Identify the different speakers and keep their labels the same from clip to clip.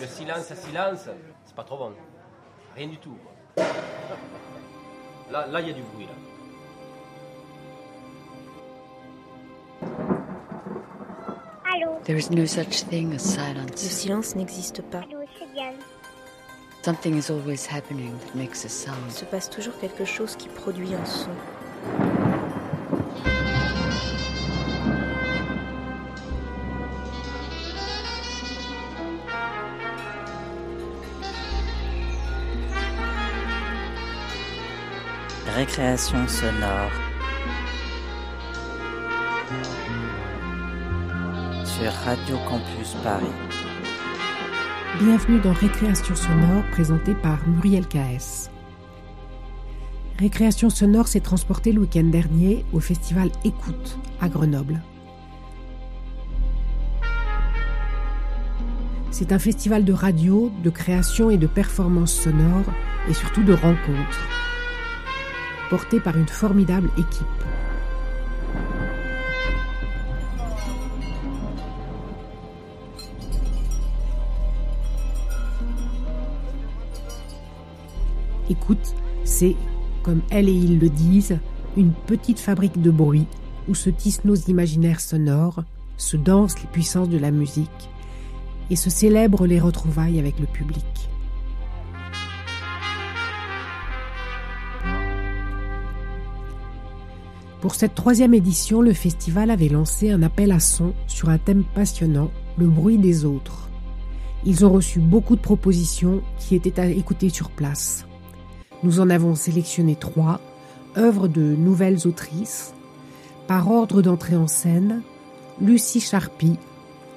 Speaker 1: Le silence à silence, c'est pas trop bon. Rien du tout. quoi. Là, là, il y a du bruit. Là.
Speaker 2: Allô?
Speaker 3: There is no such thing as
Speaker 4: Le
Speaker 3: silence.
Speaker 4: silence n'existe pas.
Speaker 2: Allô, c'est Diane.
Speaker 3: Something is always happening that makes a
Speaker 4: Il
Speaker 3: sound.
Speaker 4: se passe toujours quelque chose qui produit un son.
Speaker 5: Récréation sonore. Sur Radio Campus Paris.
Speaker 6: Bienvenue dans Récréation sonore présenté par Muriel KS. Récréation sonore s'est transporté le week-end dernier au festival Écoute à Grenoble. C'est un festival de radio, de création et de performances sonores et surtout de rencontres, porté par une formidable équipe. Écoute, c'est, comme elle et il le disent, une petite fabrique de bruit où se tissent nos imaginaires sonores, se dansent les puissances de la musique et se célèbrent les retrouvailles avec le public. Pour cette troisième édition, le festival avait lancé un appel à son sur un thème passionnant, le bruit des autres. Ils ont reçu beaucoup de propositions qui étaient à écouter sur place. Nous en avons sélectionné trois, œuvres de nouvelles autrices, par ordre d'entrée en scène, Lucie Charpie,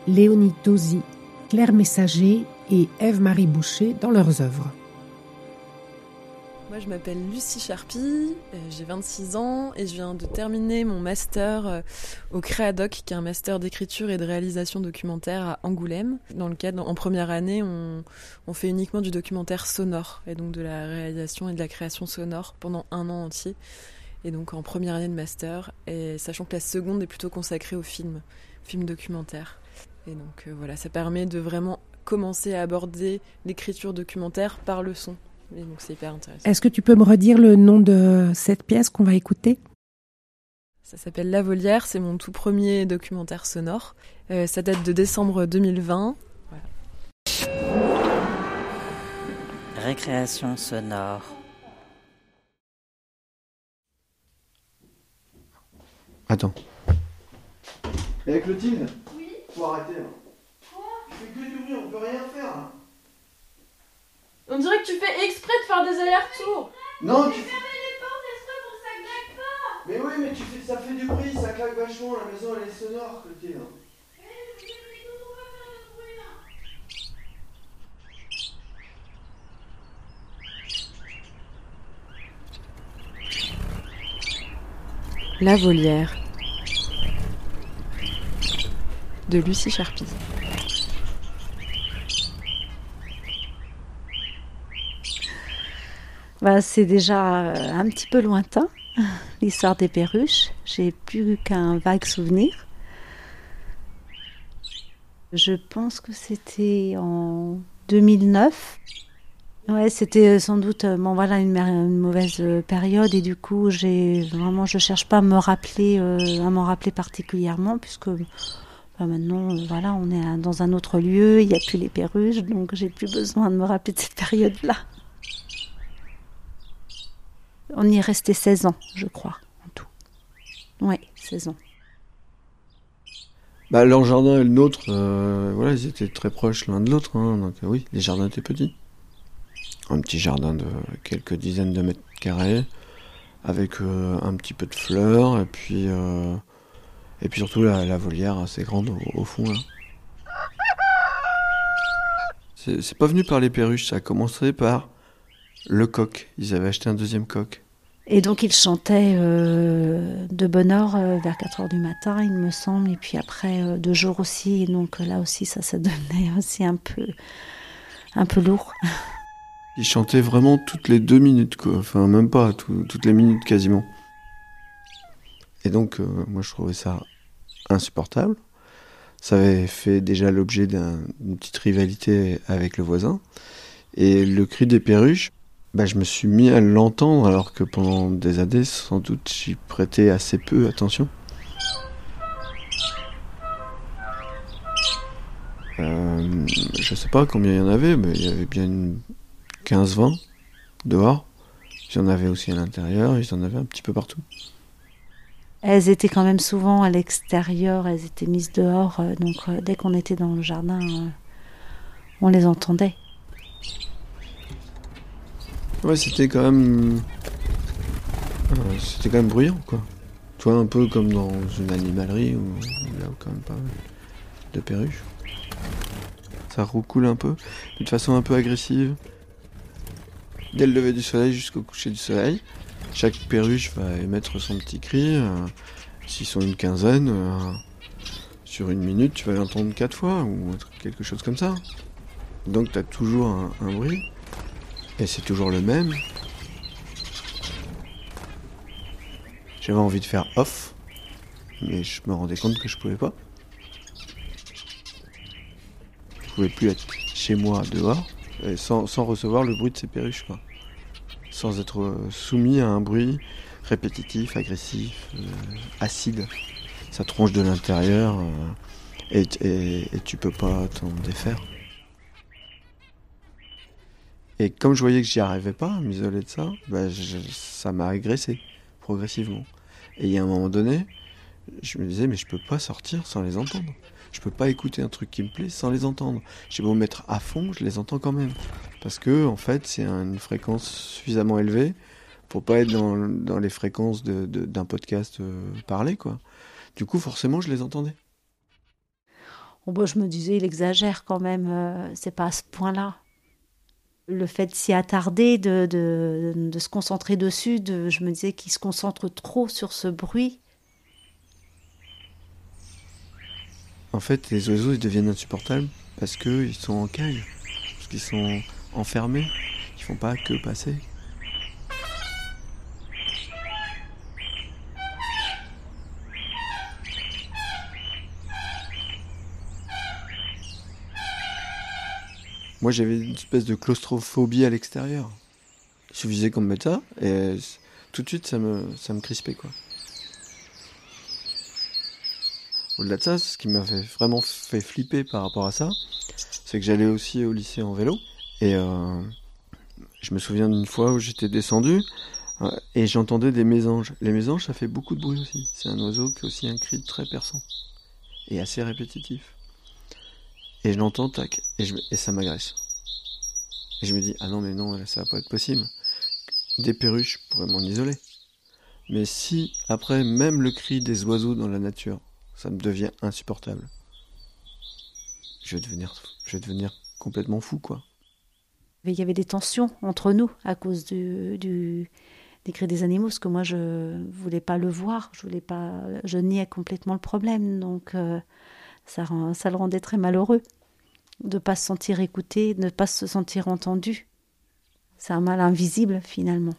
Speaker 6: Léonie Tosi, Claire Messager et Ève-Marie Boucher dans leurs œuvres.
Speaker 7: Moi, je m'appelle Lucie Charpie, euh, j'ai 26 ans et je viens de terminer mon master euh, au Créadoc, qui est un master d'écriture et de réalisation documentaire à Angoulême. Dans le cadre, en première année, on, fait uniquement du documentaire sonore et donc de la réalisation et de la création sonore pendant un an entier. Et donc en première année de master, et sachant que la seconde est plutôt consacrée au film, film documentaire. Et donc euh, voilà, ça permet de vraiment commencer à aborder l'écriture documentaire par le son. Et donc c'est hyper intéressant.
Speaker 6: Est-ce que tu peux me redire le nom de cette pièce qu'on va écouter?
Speaker 7: Ça s'appelle La Volière, c'est mon tout premier documentaire sonore. Euh, ça date de décembre 2020.
Speaker 5: Récréation sonore.
Speaker 8: Attends. Et avec Clotilde Oui. Faut arrêter. Là. Quoi? Tu fais que du bruit, on peut rien faire. Là.
Speaker 9: On dirait que tu fais exprès de faire des allers-retours.
Speaker 8: Non, tu fais. Mais oui, mais tu fais, ça fait du bruit, ça claque vachement, la maison elle est sonore, Clotilde.
Speaker 7: La Volière de Lucie Charpie.
Speaker 10: Bah, c'est déjà euh, un petit peu lointain, l'histoire des perruches. J'ai plus qu'un vague souvenir. Je pense que c'était en 2009. Ouais, c'était sans doute euh, bon, voilà, une, mauvaise euh, période et du coup, j'ai vraiment, je cherche pas à me rappeler, euh, à m'en rappeler particulièrement puisque bah, maintenant, euh, voilà, on est dans un autre lieu, il n'y a plus les perruches, donc j'ai plus besoin de me rappeler de cette période-là. On y est resté 16 ans, je crois, en tout. Ouais, 16 ans.
Speaker 8: Bah, leur jardin et le nôtre, euh, voilà, ils étaient très proches l'un de l'autre, hein, euh, oui, les jardins étaient petits. Un petit jardin de quelques dizaines de mètres carrés, avec euh, un petit peu de fleurs, et puis, et puis surtout la, volière assez grande au, fond, là. C'est pas venu par les perruches, ça a commencé par le coq. Ils avaient acheté un deuxième coq.
Speaker 10: Et donc il chantait euh, de bonne heure euh, vers 4 heures du matin, il me semble, et puis après euh, de jour aussi. Donc là aussi, ça, ça devenait aussi un peu, un peu lourd.
Speaker 8: Ils chantaient vraiment toutes les deux minutes, quoi. Enfin, même pas, tout- toutes les minutes quasiment. Et donc, euh, moi, je trouvais ça insupportable. Ça avait fait déjà l'objet d'une petite rivalité avec le voisin. Et le cri des perruches, bah, je me suis mis à l'entendre alors que pendant des années, sans doute, j'y prêtais assez peu attention. Euh, je sais pas combien il y en avait, mais il y avait bien une 15-20 dehors. Il y en avait aussi à l'intérieur, il y en avait un petit peu partout.
Speaker 10: Elles étaient quand même souvent à l'extérieur, elles étaient mises dehors, euh, donc euh, dès qu'on était dans le jardin, euh, on les entendait.
Speaker 8: Ouais, c'était quand même. c'était quand même bruyant, quoi. Tu vois, un peu comme dans une animalerie où il y a quand même pas de perruches. Ça roucoule un peu, de façon un peu agressive. Dès le lever du soleil jusqu'au coucher du soleil. Chaque perruche va émettre son petit cri. Euh, S'ils sont une quinzaine, euh, sur une minute, tu vas l'entendre quatre fois ou quelque chose comme ça. Donc tu as toujours un bruit. Et c'est toujours le même. J'avais envie de faire off, mais je me rendais compte que je pouvais pas. Je pouvais plus être chez moi dehors sans, sans recevoir le bruit de ces perruches quoi sans être euh, soumis à un bruit répétitif, agressif, euh, acide. Ça tronche de l'intérieur euh, et, et, et, tu peux pas t'en défaire. Et comme je voyais que j'y arrivais pas m'isoler de ça, bah ça m'a agressé progressivement. Et il y a un moment donné, je me disais mais je peux pas sortir sans les entendre. Je peux pas écouter un truc qui me plaît sans les entendre. J'ai beau mettre à fond, je les entends quand même. Parce que, en fait, c'est une fréquence suffisamment élevée pour pas être dans, dans les fréquences d'un podcast euh, parlé, quoi. Du coup, forcément, je les entendais.
Speaker 10: Bon, bah, je me disais, il exagère quand même, euh, c'est pas à ce point-là. Le fait de s'y attarder, de, se concentrer dessus, de, je me disais qu'il se concentre trop sur ce bruit.
Speaker 8: En fait, les oiseaux, ils deviennent insupportables parce qu'ils sont en cage, parce qu'ils sont enfermés, ils font pas que passer. Moi, j'avais une espèce de claustrophobie à l'extérieur. Il suffisait qu'on me mette ça, et tout de suite, ça me, ça me crispait, quoi. Au-delà de ça, ce qui m'avait vraiment fait flipper par rapport à ça, c'est que j'allais aussi au lycée en vélo. Et euh, je me souviens d'une fois où j'étais descendu euh, et j'entendais des mésanges. Les mésanges, ça fait beaucoup de bruit aussi. C'est un oiseau qui a aussi un cri très perçant et assez répétitif. Et je l'entends, tac, et, ça m'agresse. Et je me dis, ah non, mais non, ça va pas être possible. Des perruches pourraient m'en isoler. Mais si, après, même le cri des oiseaux dans la nature, ça me devient insupportable. Je vais devenir, je vais devenir complètement fou, quoi.
Speaker 10: Il y avait des tensions entre nous à cause du, du des cris des animaux, parce que moi je voulais pas le voir, je voulais pas, je niais complètement le problème, donc euh, ça, ça le rendait très malheureux de pas se sentir écouté, de ne pas se sentir entendu. C'est un mal invisible finalement.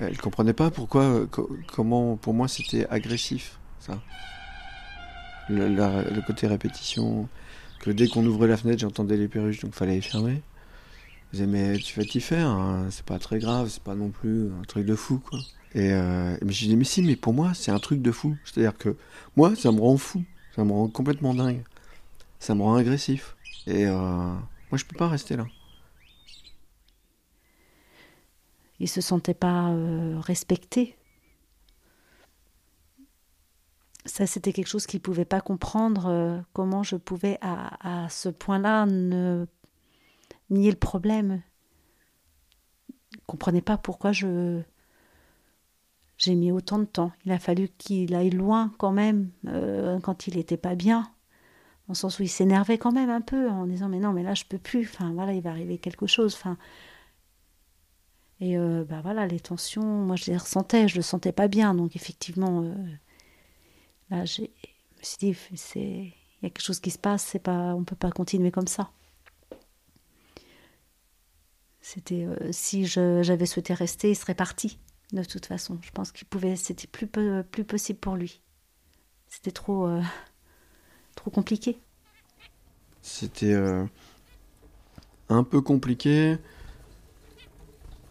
Speaker 8: Elle comprenait pas pourquoi, comment, pour moi, c'était agressif, ça. Le, côté répétition, que dès qu'on ouvrait la fenêtre, j'entendais les perruches, donc fallait les fermer. Je disais, mais tu vas t'y faire, hein, c'est pas très grave, c'est pas non plus un truc de fou, quoi. Et, euh, je dis, mais si, mais pour moi, c'est un truc de fou. C'est-à-dire que moi, ça me rend fou, ça me rend complètement dingue, ça me rend agressif. Et euh, moi, je peux pas rester là.
Speaker 10: il se sentait pas euh, respecté. Ça, c'était quelque chose qu'il pouvait pas comprendre euh, comment je pouvais à, à ce point-là nier le problème. Il comprenait pas pourquoi je j'ai mis autant de temps. Il a fallu qu'il aille loin quand même euh, quand il était pas bien. Dans le sens où il s'énervait quand même un peu en disant mais non mais là je peux plus. Enfin voilà il va arriver quelque chose. Enfin et euh, bah voilà, les tensions, moi je les ressentais, je le sentais pas bien. Donc effectivement, euh, là, je me suis dit, c'est, il y a quelque chose qui se passe, c'est pas, on peut pas continuer comme ça. C'était, si j'avais souhaité rester, il serait parti. De toute façon, je pense qu'il pouvait, c'était plus, possible pour lui. C'était trop, euh, trop compliqué.
Speaker 8: C'était euh, un peu compliqué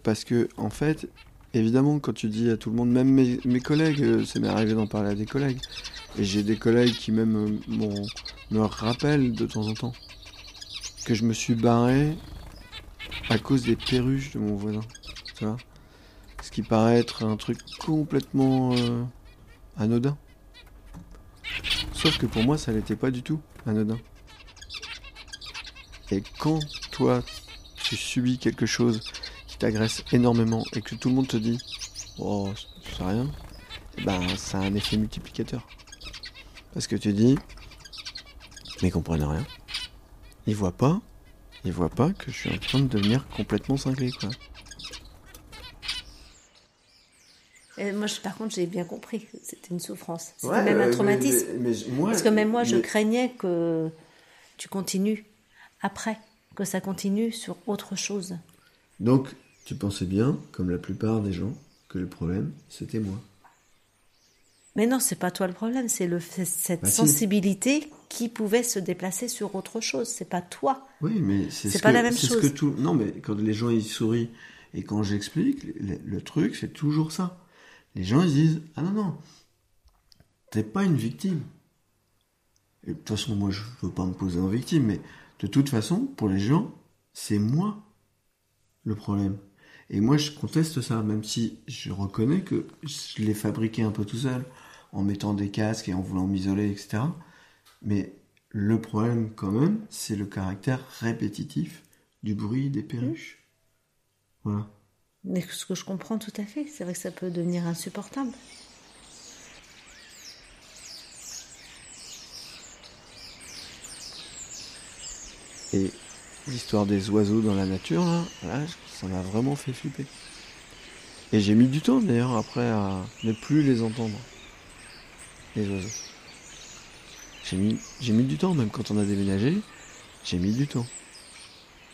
Speaker 8: parce que, en fait, évidemment, quand tu dis à tout le monde, même mes, collègues, euh, ça m'est arrivé d'en parler à des collègues, et j'ai des collègues qui même me rappellent de temps en temps que je me suis barré à cause des perruches de mon voisin, tu vois Ce qui paraît être un truc complètement euh, anodin. Sauf que pour moi, ça l'était pas du tout anodin. Et quand toi, tu subis quelque chose qui t'agresse énormément et que tout le monde te dit Oh, c'est rien, eh ben ça a un effet multiplicateur. Parce que tu dis Mais comprennent rien. Ils voient pas, ils voient pas que je suis en train de devenir complètement cinglé.
Speaker 10: Moi, je- par contre, j'ai bien compris c'était une souffrance. C'était
Speaker 8: Ouais,
Speaker 10: même un traumatisme.
Speaker 8: mais- mais- mais moi-
Speaker 10: Parce que même moi, je craignais que tu continues après, que ça continue sur autre chose.
Speaker 8: Donc, tu pensais bien, comme la plupart des gens, que le problème, c'était moi.
Speaker 10: Mais non, c'est pas toi le problème, c'est le cette
Speaker 8: Bah si.
Speaker 10: sensibilité qui pouvait se déplacer sur autre chose. C'est pas toi.
Speaker 8: Oui, mais c'est
Speaker 10: C'est
Speaker 8: ce
Speaker 10: pas
Speaker 8: que-
Speaker 10: la même
Speaker 8: c'est ce
Speaker 10: chose.
Speaker 8: que tout. Non, mais quand les gens ils sourient et quand j'explique, le, le truc c'est toujours ça. Les gens ils disent ah non non, t'es pas une victime. Et de toute façon, moi je veux pas me poser en victime, mais de toute façon, pour les gens, c'est moi le problème. Et moi je conteste ça, même si je reconnais que je l'ai fabriqué un peu tout seul, en mettant des casques et en voulant m'isoler, etc. Mais le problème, quand même, c'est le caractère répétitif du bruit des perruches. Voilà.
Speaker 10: Mais ce que je comprends tout à fait, c'est vrai que ça peut devenir insupportable.
Speaker 8: Et l'histoire des oiseaux dans la nature, là, là, ça m'a vraiment fait flipper? Et j'ai mis du temps, d'ailleurs, après, à ne plus les entendre. Les oiseaux. J'ai mis, j'ai mis du temps, même quand on a déménagé, j'ai mis du temps.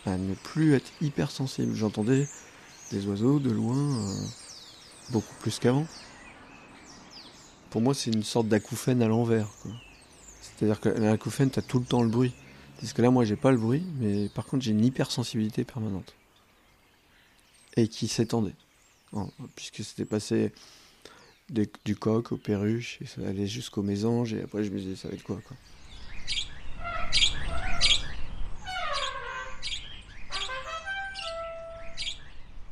Speaker 8: À ne plus être hypersensible. J'entendais des oiseaux de loin, euh, beaucoup plus qu'avant. Pour moi, c'est une sorte d'acouphène à l'envers. C'est-à-dire que l'acouphène, t'as tout le temps le bruit. Parce que là, moi, j'ai pas le bruit, mais par contre, j'ai une hypersensibilité permanente. Et qui s'étendait. En- Puisque c'était passé du coq aux perruches, et ça allait jusqu'aux mésanges, et après, je me disais, ça va être quoi.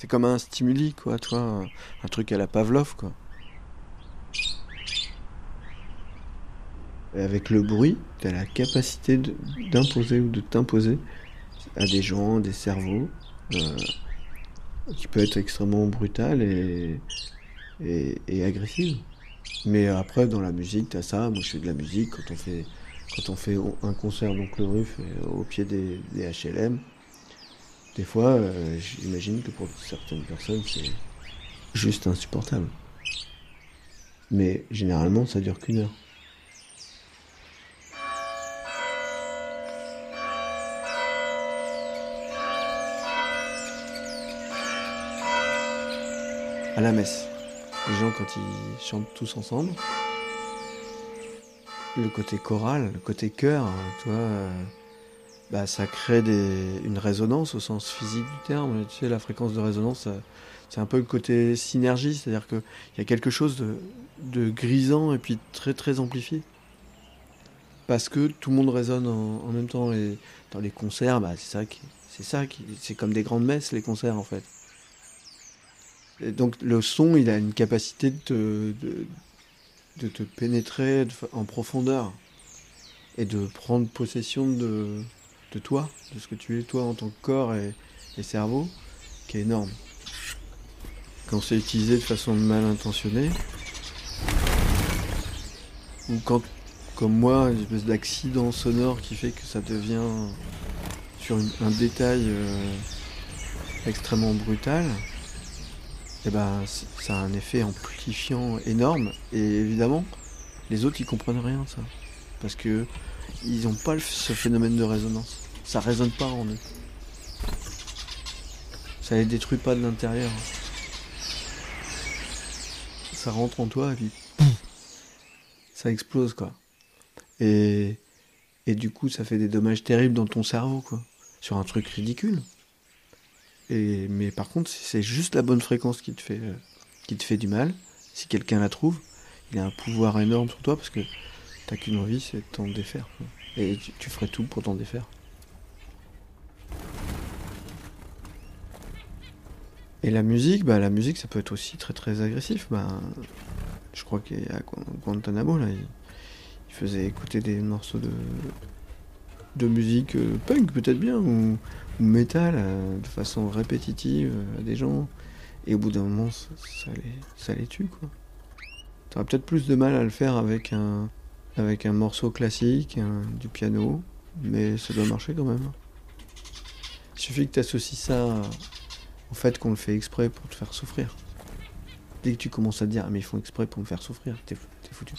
Speaker 8: C'est comme un stimuli, quoi, toi, un, truc à la Pavlov, quoi. Avec le bruit, tu as la capacité d'imposer ou de t'imposer à des gens, des cerveaux, euh, qui peut être extrêmement brutal et, et, agressive. Mais après, dans la musique, tu as ça. Moi, je fais de la musique quand on fait, quand on fait un concert donc le Ruff au pied des HLM. Des fois, euh, j'imagine que pour certaines personnes, c'est juste insupportable. Mais généralement, ça dure qu'une heure. à la messe. Les gens, quand ils chantent tous ensemble, le côté choral, le côté chœur, hein, tu vois, euh, bah, ça crée des, une résonance au sens physique du terme. Tu sais, la fréquence de résonance, c'est un peu le côté synergie, c'est-à-dire qu'il y a quelque chose de, grisant et puis très très amplifié. Parce que tout le monde résonne en, même temps. Et dans les concerts, bah, c'est ça c'est comme des grandes messes les concerts en fait. Donc le son, il a une capacité de te, de, te pénétrer en profondeur et de prendre possession de, de toi, de ce que tu es toi en tant que corps et, et cerveau, qui est énorme. Quand c'est utilisé de façon mal intentionnée, ou quand, comme moi, une espèce d'accident sonore qui fait que ça devient sur un détail euh, extrêmement brutal, eh ben, ça a un effet amplifiant énorme. Et évidemment, les autres, ils comprennent rien ça. Parce que ils n'ont pas ce phénomène de résonance. Ça résonne pas en eux. Ça les détruit pas de l'intérieur. ça rentre en toi et puis ça explose quoi. Et, et du coup, ça fait des dommages terribles dans ton cerveau quoi, sur un truc ridicule. Et, mais par contre, si c'est juste la bonne fréquence qui te fait, euh, qui te fait du mal, si quelqu'un la trouve, il a un pouvoir énorme sur toi parce que t'as qu'une envie, c'est de t'en défaire. Et tu ferais tout pour t'en défaire. Et la musique, bah la musique, ça peut être aussi très très agressif. Bah, je crois qu'à Gu- Guantanamo, là, il, faisait écouter des morceaux de, de musique euh, punk, peut-être bien, ou, ou métal, euh, de façon répétitive euh, à des gens. Et au bout d'un moment, ça, les, ça les tue, quoi. T'aurais peut-être plus de mal à le faire avec un, avec un morceau classique, du piano, mais ça doit marcher quand même. Il suffit que tu associes ça au fait qu'on le fait exprès pour te faire souffrir. Dès que tu commences à te dire, ah, mais ils font exprès pour me faire souffrir, t'es fou- t'es foutu.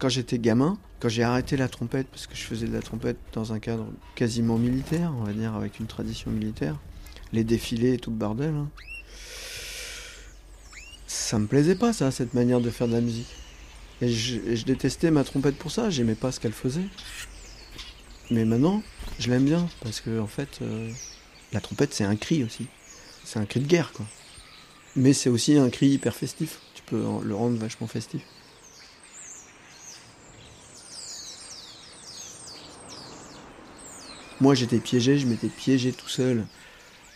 Speaker 8: Quand j'étais gamin, quand j'ai arrêté la trompette, parce que je faisais de la trompette dans un cadre quasiment militaire, on va dire, avec une tradition militaire, les défilés et tout le bordel, hein, ça me plaisait pas, ça, cette manière de faire de la musique. Et je détestais ma trompette pour ça, j'aimais pas ce qu'elle faisait. Mais maintenant, je l'aime bien, parce que, en fait, euh, la trompette, c'est un cri aussi. C'est un cri de guerre, quoi. Mais c'est aussi un cri hyper festif. Tu peux le rendre vachement festif. Moi, j'étais piégé, je m'étais piégé tout seul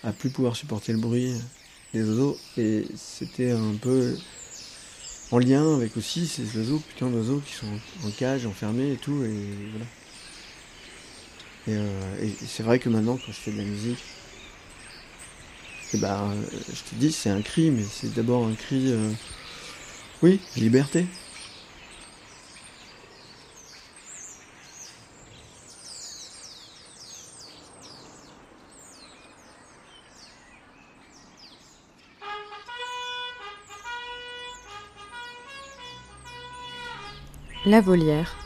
Speaker 8: à plus pouvoir supporter le bruit des oiseaux. Et c'était un peu en lien avec aussi ces oiseaux, putain d'oiseaux qui sont en cage, enfermés et tout. Et voilà. Et, euh, et c'est vrai que maintenant, quand je fais de la musique, eh ben, euh, je te dis, c'est un cri, mais c'est d'abord un cri, euh, oui, liberté.
Speaker 7: La volière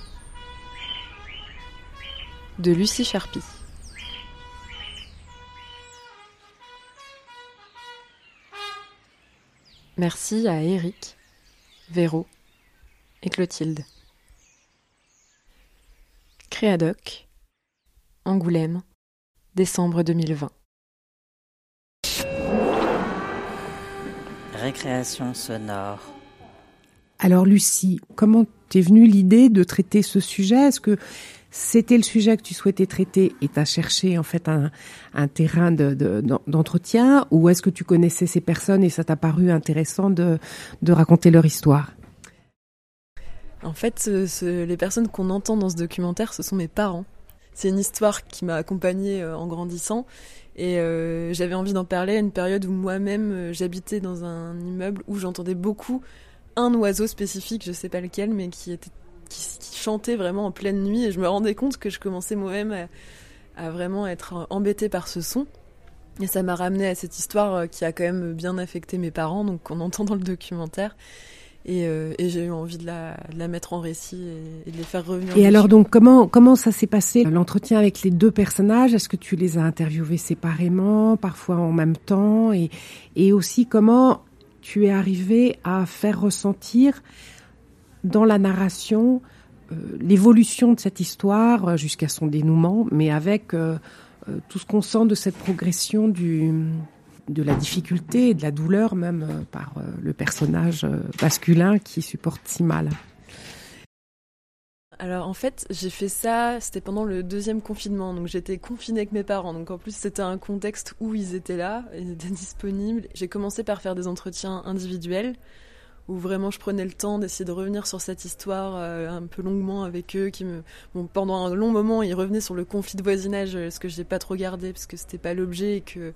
Speaker 7: de Lucie Charpie. Merci à Eric, Véro et Clotilde. Créadoc, Angoulême, décembre 2020.
Speaker 5: Récréation sonore.
Speaker 6: Alors Lucie, comment t'es venue l'idée de traiter ce sujet? Est-ce que c'était le sujet que tu souhaitais traiter et t'as cherché en fait un, terrain de- de- d'en- d'entretien ou est-ce que tu connaissais ces personnes et ça t'a paru intéressant de, raconter leur histoire?
Speaker 7: En fait, ce- les personnes qu'on entend dans ce documentaire, ce sont mes parents. C'est une histoire qui m'a accompagnée euh, en grandissant et euh, j'avais envie d'en parler à une période où moi-même euh, j'habitais dans un immeuble où j'entendais beaucoup un oiseau spécifique, je sais pas lequel, mais qui était qui, qui chantait vraiment en pleine nuit et je me rendais compte que je commençais moi-même à, à vraiment être embêtée par ce son. Et ça m'a ramené à cette histoire euh, qui a quand même bien affecté mes parents, donc qu'on entend dans le documentaire. Et, euh, et j'ai eu envie de la, de la mettre en récit et, et de les faire revenir.
Speaker 6: Et alors donc comment comment ça s'est passé l'entretien avec les deux personnages? Est-ce que tu les as interviewés séparément, parfois en même temps? Et et aussi comment tu es arrivé à faire ressentir dans la narration euh, l'évolution de cette histoire euh, jusqu'à son dénouement, mais avec euh, tout ce qu'on sent de cette progression de la difficulté et de la douleur même par le personnage masculin qui supporte si mal.
Speaker 7: Alors en fait, j'ai fait ça, c'était pendant le deuxième confinement, donc j'étais confinée avec mes parents, donc en plus c'était un contexte où ils étaient là, ils étaient disponibles. J'ai commencé par faire des entretiens individuels, où vraiment je prenais le temps d'essayer de revenir sur cette histoire euh, un peu longuement avec eux, qui me... Pendant un long moment, ils revenaient sur le conflit de voisinage, euh, ce que j'ai pas trop gardé, parce que c'était pas l'objet et que...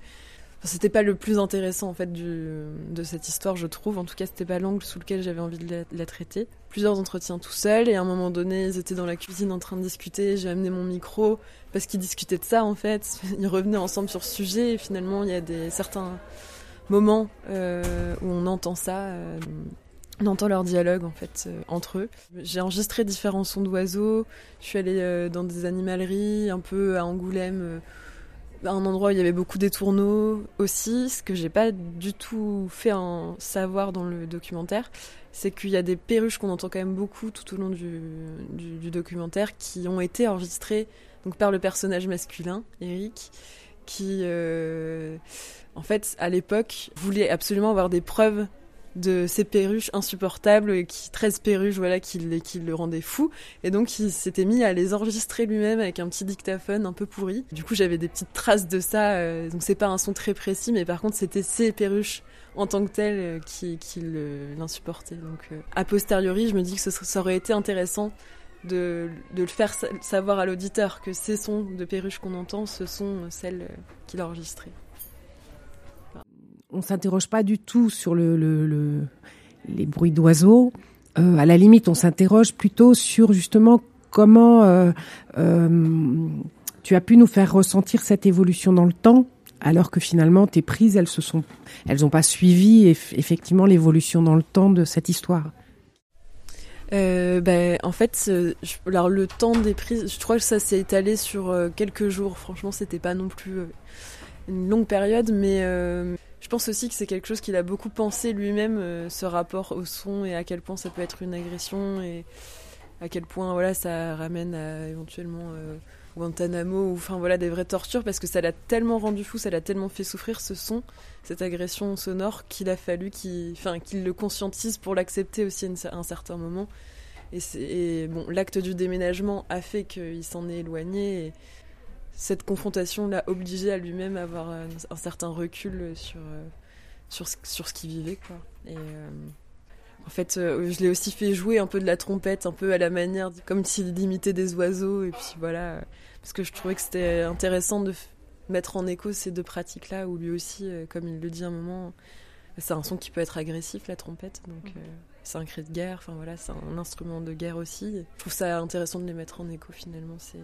Speaker 7: Enfin, c'était pas le plus intéressant en fait de cette histoire, je trouve. En tout cas, c'était pas l'angle sous lequel j'avais envie de la, de la traiter. Plusieurs entretiens tout seul et à un moment donné, ils étaient dans la cuisine en train de discuter. J'ai amené mon micro parce qu'ils discutaient de ça en fait. Ils revenaient ensemble sur ce sujet et finalement, il y a des certains moments euh, où on entend ça. euh, on entend leur dialogue en fait euh, entre eux. J'ai enregistré différents sons d'oiseaux. Je suis allée dans des animaleries, un peu à Angoulême. un endroit où il y avait beaucoup d'étourneaux aussi. Ce que j'ai pas du tout fait en savoir dans le documentaire, c'est qu'il y a des perruches qu'on entend quand même beaucoup tout au long du, du, du documentaire qui ont été enregistrées donc par le personnage masculin, Eric, qui, euh, en fait, à l'époque, voulait absolument avoir des preuves de ces perruches insupportables, qui 13 perruches, voilà, qui, le rendaient fou. Et donc, il s'était mis à les enregistrer lui-même avec un petit dictaphone un peu pourri. Du coup, j'avais des petites traces de ça. Euh, donc, c'est pas un son très précis, mais par contre, c'était ces perruches en tant que telles euh, qui, l'insupportaient. Donc, euh, a posteriori, je me dis que ça aurait été intéressant de, de, le faire savoir à l'auditeur que ces sons de perruches qu'on entend, ce sont celles qu'il a enregistrées.
Speaker 6: On s'interroge pas du tout sur le, le, le les bruits d'oiseaux. Euh, à la limite, on s'interroge plutôt sur justement comment euh, euh, tu as pu nous faire ressentir cette évolution dans le temps, alors que finalement tes prises, elles se sont, elles n'ont pas suivi effectivement l'évolution dans le temps de cette histoire.
Speaker 7: Euh, ben, en fait, le temps des prises, je crois que ça s'est étalé sur euh, quelques jours. Franchement, c'était pas non plus euh, une longue période, mais je pense aussi que c'est quelque chose qu'il a beaucoup pensé lui-même, ce rapport au son et à quel point ça peut être une agression et à quel point voilà ça ramène à éventuellement Guantanamo ou enfin voilà des vraies tortures parce que ça l'a tellement rendu fou, ça l'a tellement fait souffrir ce son, cette agression sonore qu'il a fallu qu'il le conscientise pour l'accepter aussi à un certain moment. Et, bon, l'acte du déménagement a fait qu'il s'en est éloigné et cette confrontation l'a obligé à lui-même à avoir un, certain recul sur sur, sur ce qu'il vivait quoi. Euh, en fait, euh, je l'ai aussi fait jouer un peu de la trompette, un peu à la manière, comme s'il imitait des oiseaux. Et puis voilà, parce que je trouvais que c'était intéressant de mettre en écho ces deux pratiques-là, où lui aussi, euh, comme il le dit à un moment, c'est un son qui peut être agressif, la trompette. Donc euh, c'est un cri de guerre, enfin voilà, c'est un instrument de guerre aussi. Je trouve ça intéressant de les mettre en écho finalement. C'est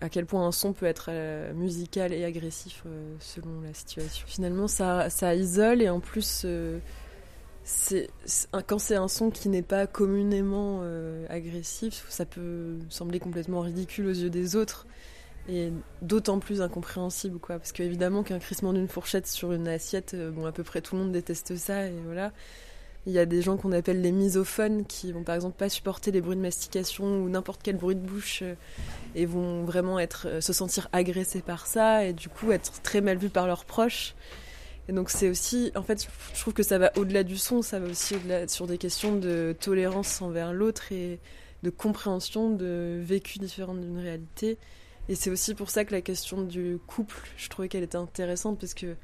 Speaker 7: à quel point un son peut être euh, musical et agressif euh, selon la situation. Finalement, ça, ça isole et en plus, c'est quand c'est un son qui n'est pas communément euh, agressif, ça peut sembler complètement ridicule aux yeux des autres et d'autant plus incompréhensible quoi. Parce qu'évidemment qu'un crissement d'une fourchette sur une assiette euh, bon à peu près tout le monde déteste ça et voilà. Il y a des gens qu'on appelle les misophones qui vont par exemple pas supporter les bruits de mastication ou n'importe quel bruit de bouche euh, et vont vraiment être se sentir agressés par ça et du coup être très mal vus par leurs proches et donc c'est aussi en fait je trouve que ça va au-delà du son ça va aussi sur des questions de tolérance envers l'autre et de compréhension de vécu différent d'une réalité. Et c'est aussi pour ça que la question du couple, je trouvais qu'elle était intéressante parce que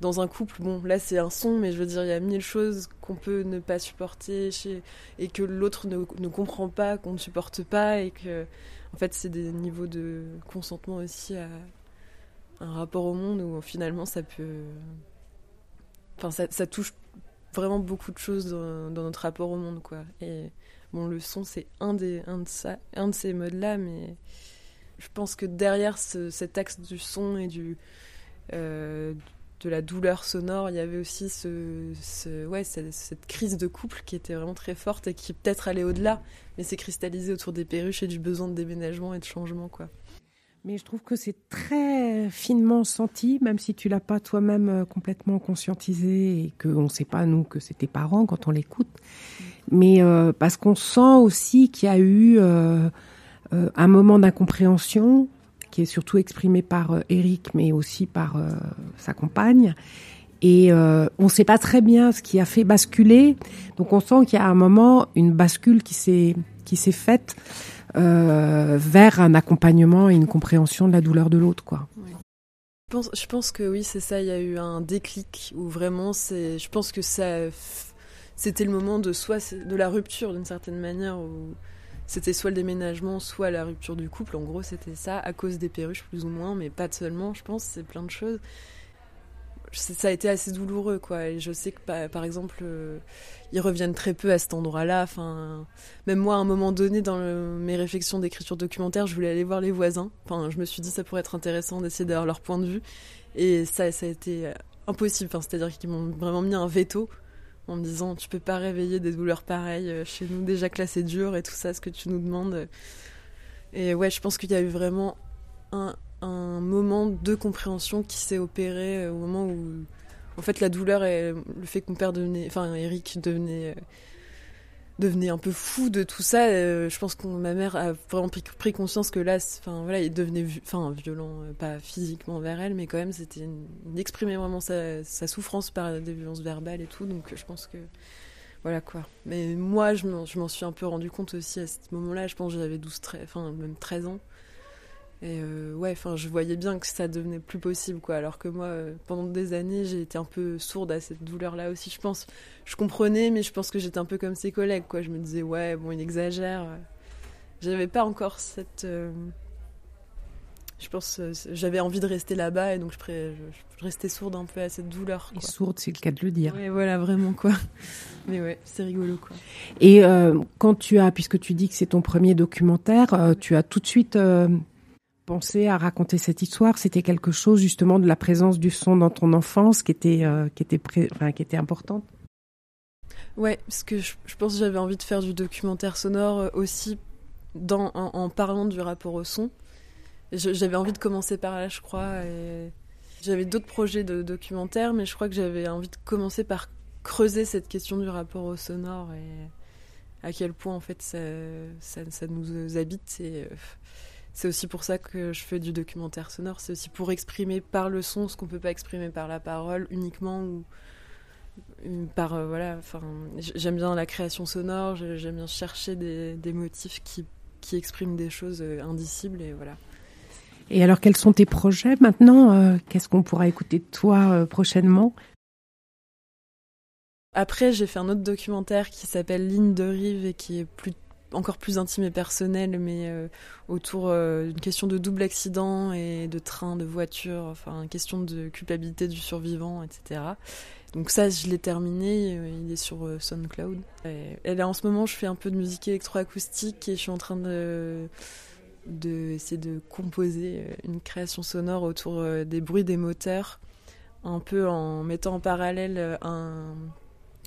Speaker 7: dans un couple, bon, là c'est un son, mais je veux dire, il y a mille choses qu'on peut ne pas supporter chez... et que l'autre ne, ne, comprend pas, qu'on ne supporte pas, et que, en fait, c'est des niveaux de consentement aussi à un rapport au monde où finalement ça peut. Enfin, ça, touche vraiment beaucoup de choses dans, notre rapport au monde, quoi. Et bon, le son, c'est un, des, un, de ça, un de ces modes-là, mais je pense que derrière ce, cet axe du son et du, euh, de la douleur sonore, il y avait aussi ce, ouais, cette, cette, crise de couple qui était vraiment très forte et qui peut-être allait au-delà, mais s'est cristallisée autour des perruches et du besoin de déménagement et de changement. Quoi.
Speaker 6: Mais je trouve que c'est très finement senti, même si tu l'as pas toi-même complètement conscientisé et qu'on ne sait pas, nous, que c'est tes parents quand on l'écoute. Mais euh, parce qu'on sent aussi qu'il y a eu... Euh, euh, un moment d'incompréhension qui est surtout exprimé par euh, Eric, mais aussi par euh, sa compagne. Et euh, on ne sait pas très bien ce qui a fait basculer. Donc on sent qu'il y a un moment une bascule qui s'est qui s'est faite euh, vers un accompagnement et une compréhension de la douleur de l'autre, quoi.
Speaker 7: Je pense, je pense que oui, c'est ça. Il y a eu un déclic où vraiment, c'est. Je pense que ça, c'était le moment de soit de la rupture d'une certaine manière où c'était soit le déménagement, soit la rupture du couple. En gros, c'était ça, à cause des perruches, plus ou moins, mais pas seulement, je pense, c'est plein de choses. Ça a été assez douloureux, quoi. Je sais que, par, par exemple, euh, ils reviennent très peu à cet endroit-là. Enfin, même moi, à un moment donné, dans mes réflexions d'écriture documentaire, je voulais aller voir les voisins. Enfin, je me suis dit, ça pourrait être intéressant d'essayer d'avoir leur point de vue. Et ça, ça a été impossible. Enfin, c'est-à-dire qu'ils m'ont vraiment mis un veto en me disant tu peux pas réveiller des douleurs pareilles chez nous déjà que là dur et tout ça ce que tu nous demandes et ouais je pense qu'il y a eu vraiment un, un moment de compréhension qui s'est opéré au moment où, en fait, la douleur et le fait que mon père devenait, enfin, Eric devenait devenait un peu fou de tout ça. Euh, je pense que ma mère a vraiment pris, conscience que là, enfin voilà, il devenait, enfin violent, euh, pas physiquement envers elle, mais quand même, c'était d'exprimer vraiment sa, souffrance par des violences verbales et tout. Donc je pense que voilà quoi. Mais moi, je m'en suis un peu rendu compte aussi à ce moment-là. Je pense que j'avais 12, 13, enfin même 13 ans. Et euh, ouais, enfin, je voyais bien que ça devenait plus possible, quoi. Alors que moi, euh, pendant des années, j'ai été un peu sourde à cette douleur-là aussi. Je pense, je comprenais, mais je pense que j'étais un peu comme ses collègues, quoi. Je me disais, ouais, bon, il exagère. J'avais pas encore cette. Euh, je pense, j'avais envie de rester là-bas et donc je, je, restais sourde un peu à cette douleur.
Speaker 6: Et sourde, c'est le cas de le dire.
Speaker 7: Ouais, voilà, vraiment, quoi. Mais ouais, c'est rigolo, quoi.
Speaker 6: Et quand tu as, puisque tu dis que c'est ton premier documentaire, tu as tout de suite pensé à raconter cette histoire C'était quelque chose justement de la présence du son dans ton enfance qui était, euh, qui était, qui était importante
Speaker 7: Ouais, parce que je, pense que j'avais envie de faire du documentaire sonore euh, aussi en, parlant du rapport au son. J'avais envie de commencer par là, je crois. J'avais d'autres projets de documentaire, mais je crois que j'avais envie de commencer par creuser cette question du rapport au sonore et à quel point en fait ça, ça, nous habite. Euh, c'est aussi pour ça que je fais du documentaire sonore. C'est aussi pour exprimer par le son ce qu'on peut pas exprimer par la parole uniquement ou par euh, voilà. Enfin, j'aime bien la création sonore. J'aime bien chercher des, des motifs qui, qui, expriment des choses euh, indicibles et voilà.
Speaker 6: Et alors, quels sont tes projets maintenant euh, Qu'est-ce qu'on pourra écouter de toi prochainement?
Speaker 7: Après, j'ai fait un autre documentaire qui s'appelle Ligne de rive et qui est plus encore plus intime et personnel, mais euh, autour euh, d'une question de double accident et de train, de voiture, enfin, une question de culpabilité du survivant, etc. Donc ça, je l'ai terminé, euh, il est sur SoundCloud. Et, là, en ce moment, je fais un peu de musique électroacoustique et je suis en train de de de composer une création sonore autour des bruits des moteurs, un peu en mettant en parallèle un,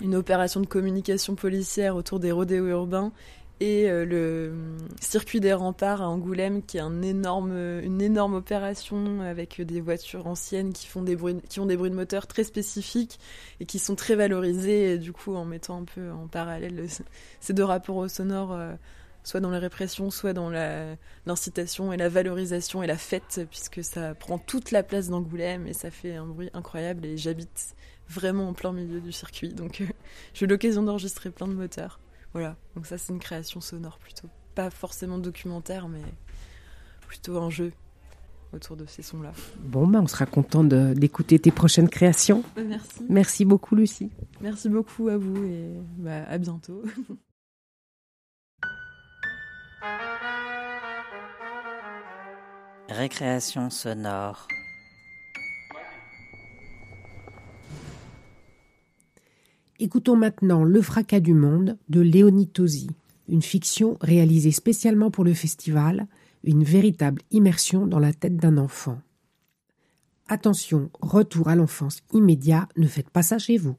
Speaker 7: une opération de communication policière autour des rodéos urbains et euh, le circuit des remparts à Angoulême qui est une énorme opération avec des voitures anciennes qui font des bruits, qui ont des bruits de moteur très spécifiques et qui sont très valorisés du coup en mettant un peu en parallèle ces deux rapports au sonore euh, soit dans la répression soit dans l'incitation et la valorisation et la fête puisque ça prend toute la place d'Angoulême et ça fait un bruit incroyable et j'habite vraiment en plein milieu du circuit. Donc j'ai eu l'occasion d'enregistrer plein de moteurs voilà, donc ça c'est une création sonore plutôt. Pas forcément documentaire, mais plutôt un jeu autour de ces sons-là.
Speaker 6: Bon, bah, on sera content d'écouter tes prochaines créations.
Speaker 7: Merci.
Speaker 6: Merci beaucoup, Lucie.
Speaker 7: Merci beaucoup à vous et bah, à bientôt.
Speaker 5: Récréation sonore.
Speaker 6: Écoutons maintenant Le fracas du monde de Léonie Tosi, une fiction réalisée spécialement pour le festival, une véritable immersion dans la tête d'un enfant. Attention, retour à l'enfance immédiat, ne faites pas ça chez vous.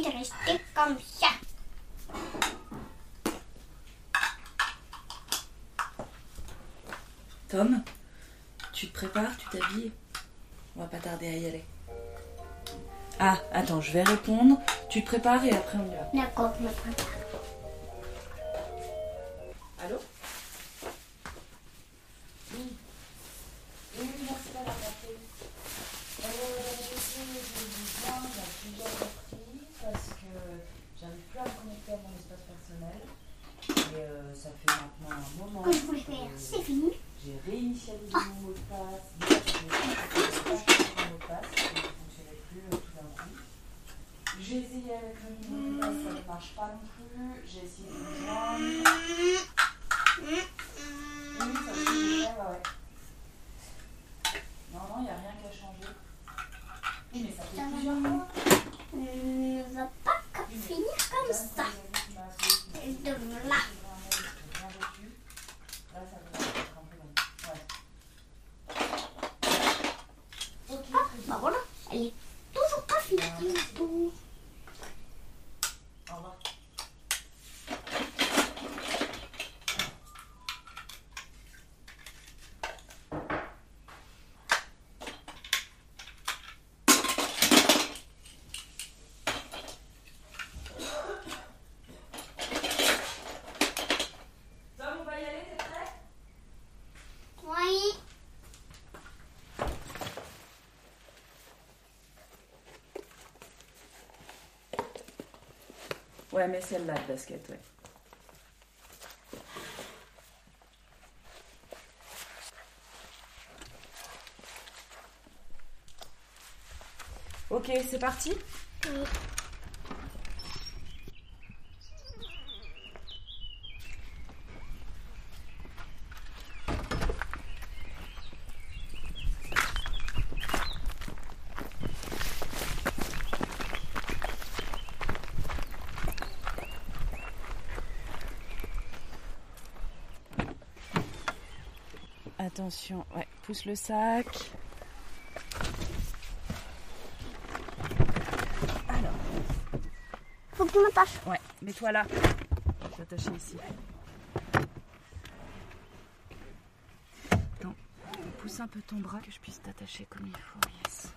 Speaker 6: de rester comme ça.
Speaker 11: Tom, tu te prépares, tu t'habilles. On va pas tarder à y aller. Ah, attends, je vais répondre. Tu te prépares et après on y va.
Speaker 2: D'accord, je me prépare.
Speaker 11: Ouais, mais celle-là de basket, ouais. Ok, c'est parti? Attention, ouais, pousse le sac. Alors,
Speaker 2: Faut que tu m'attaches.
Speaker 11: ouais, mets-toi là. Je vais t'attacher ici. Attends, pousse un peu ton bras que je puisse t'attacher comme il faut. Yes.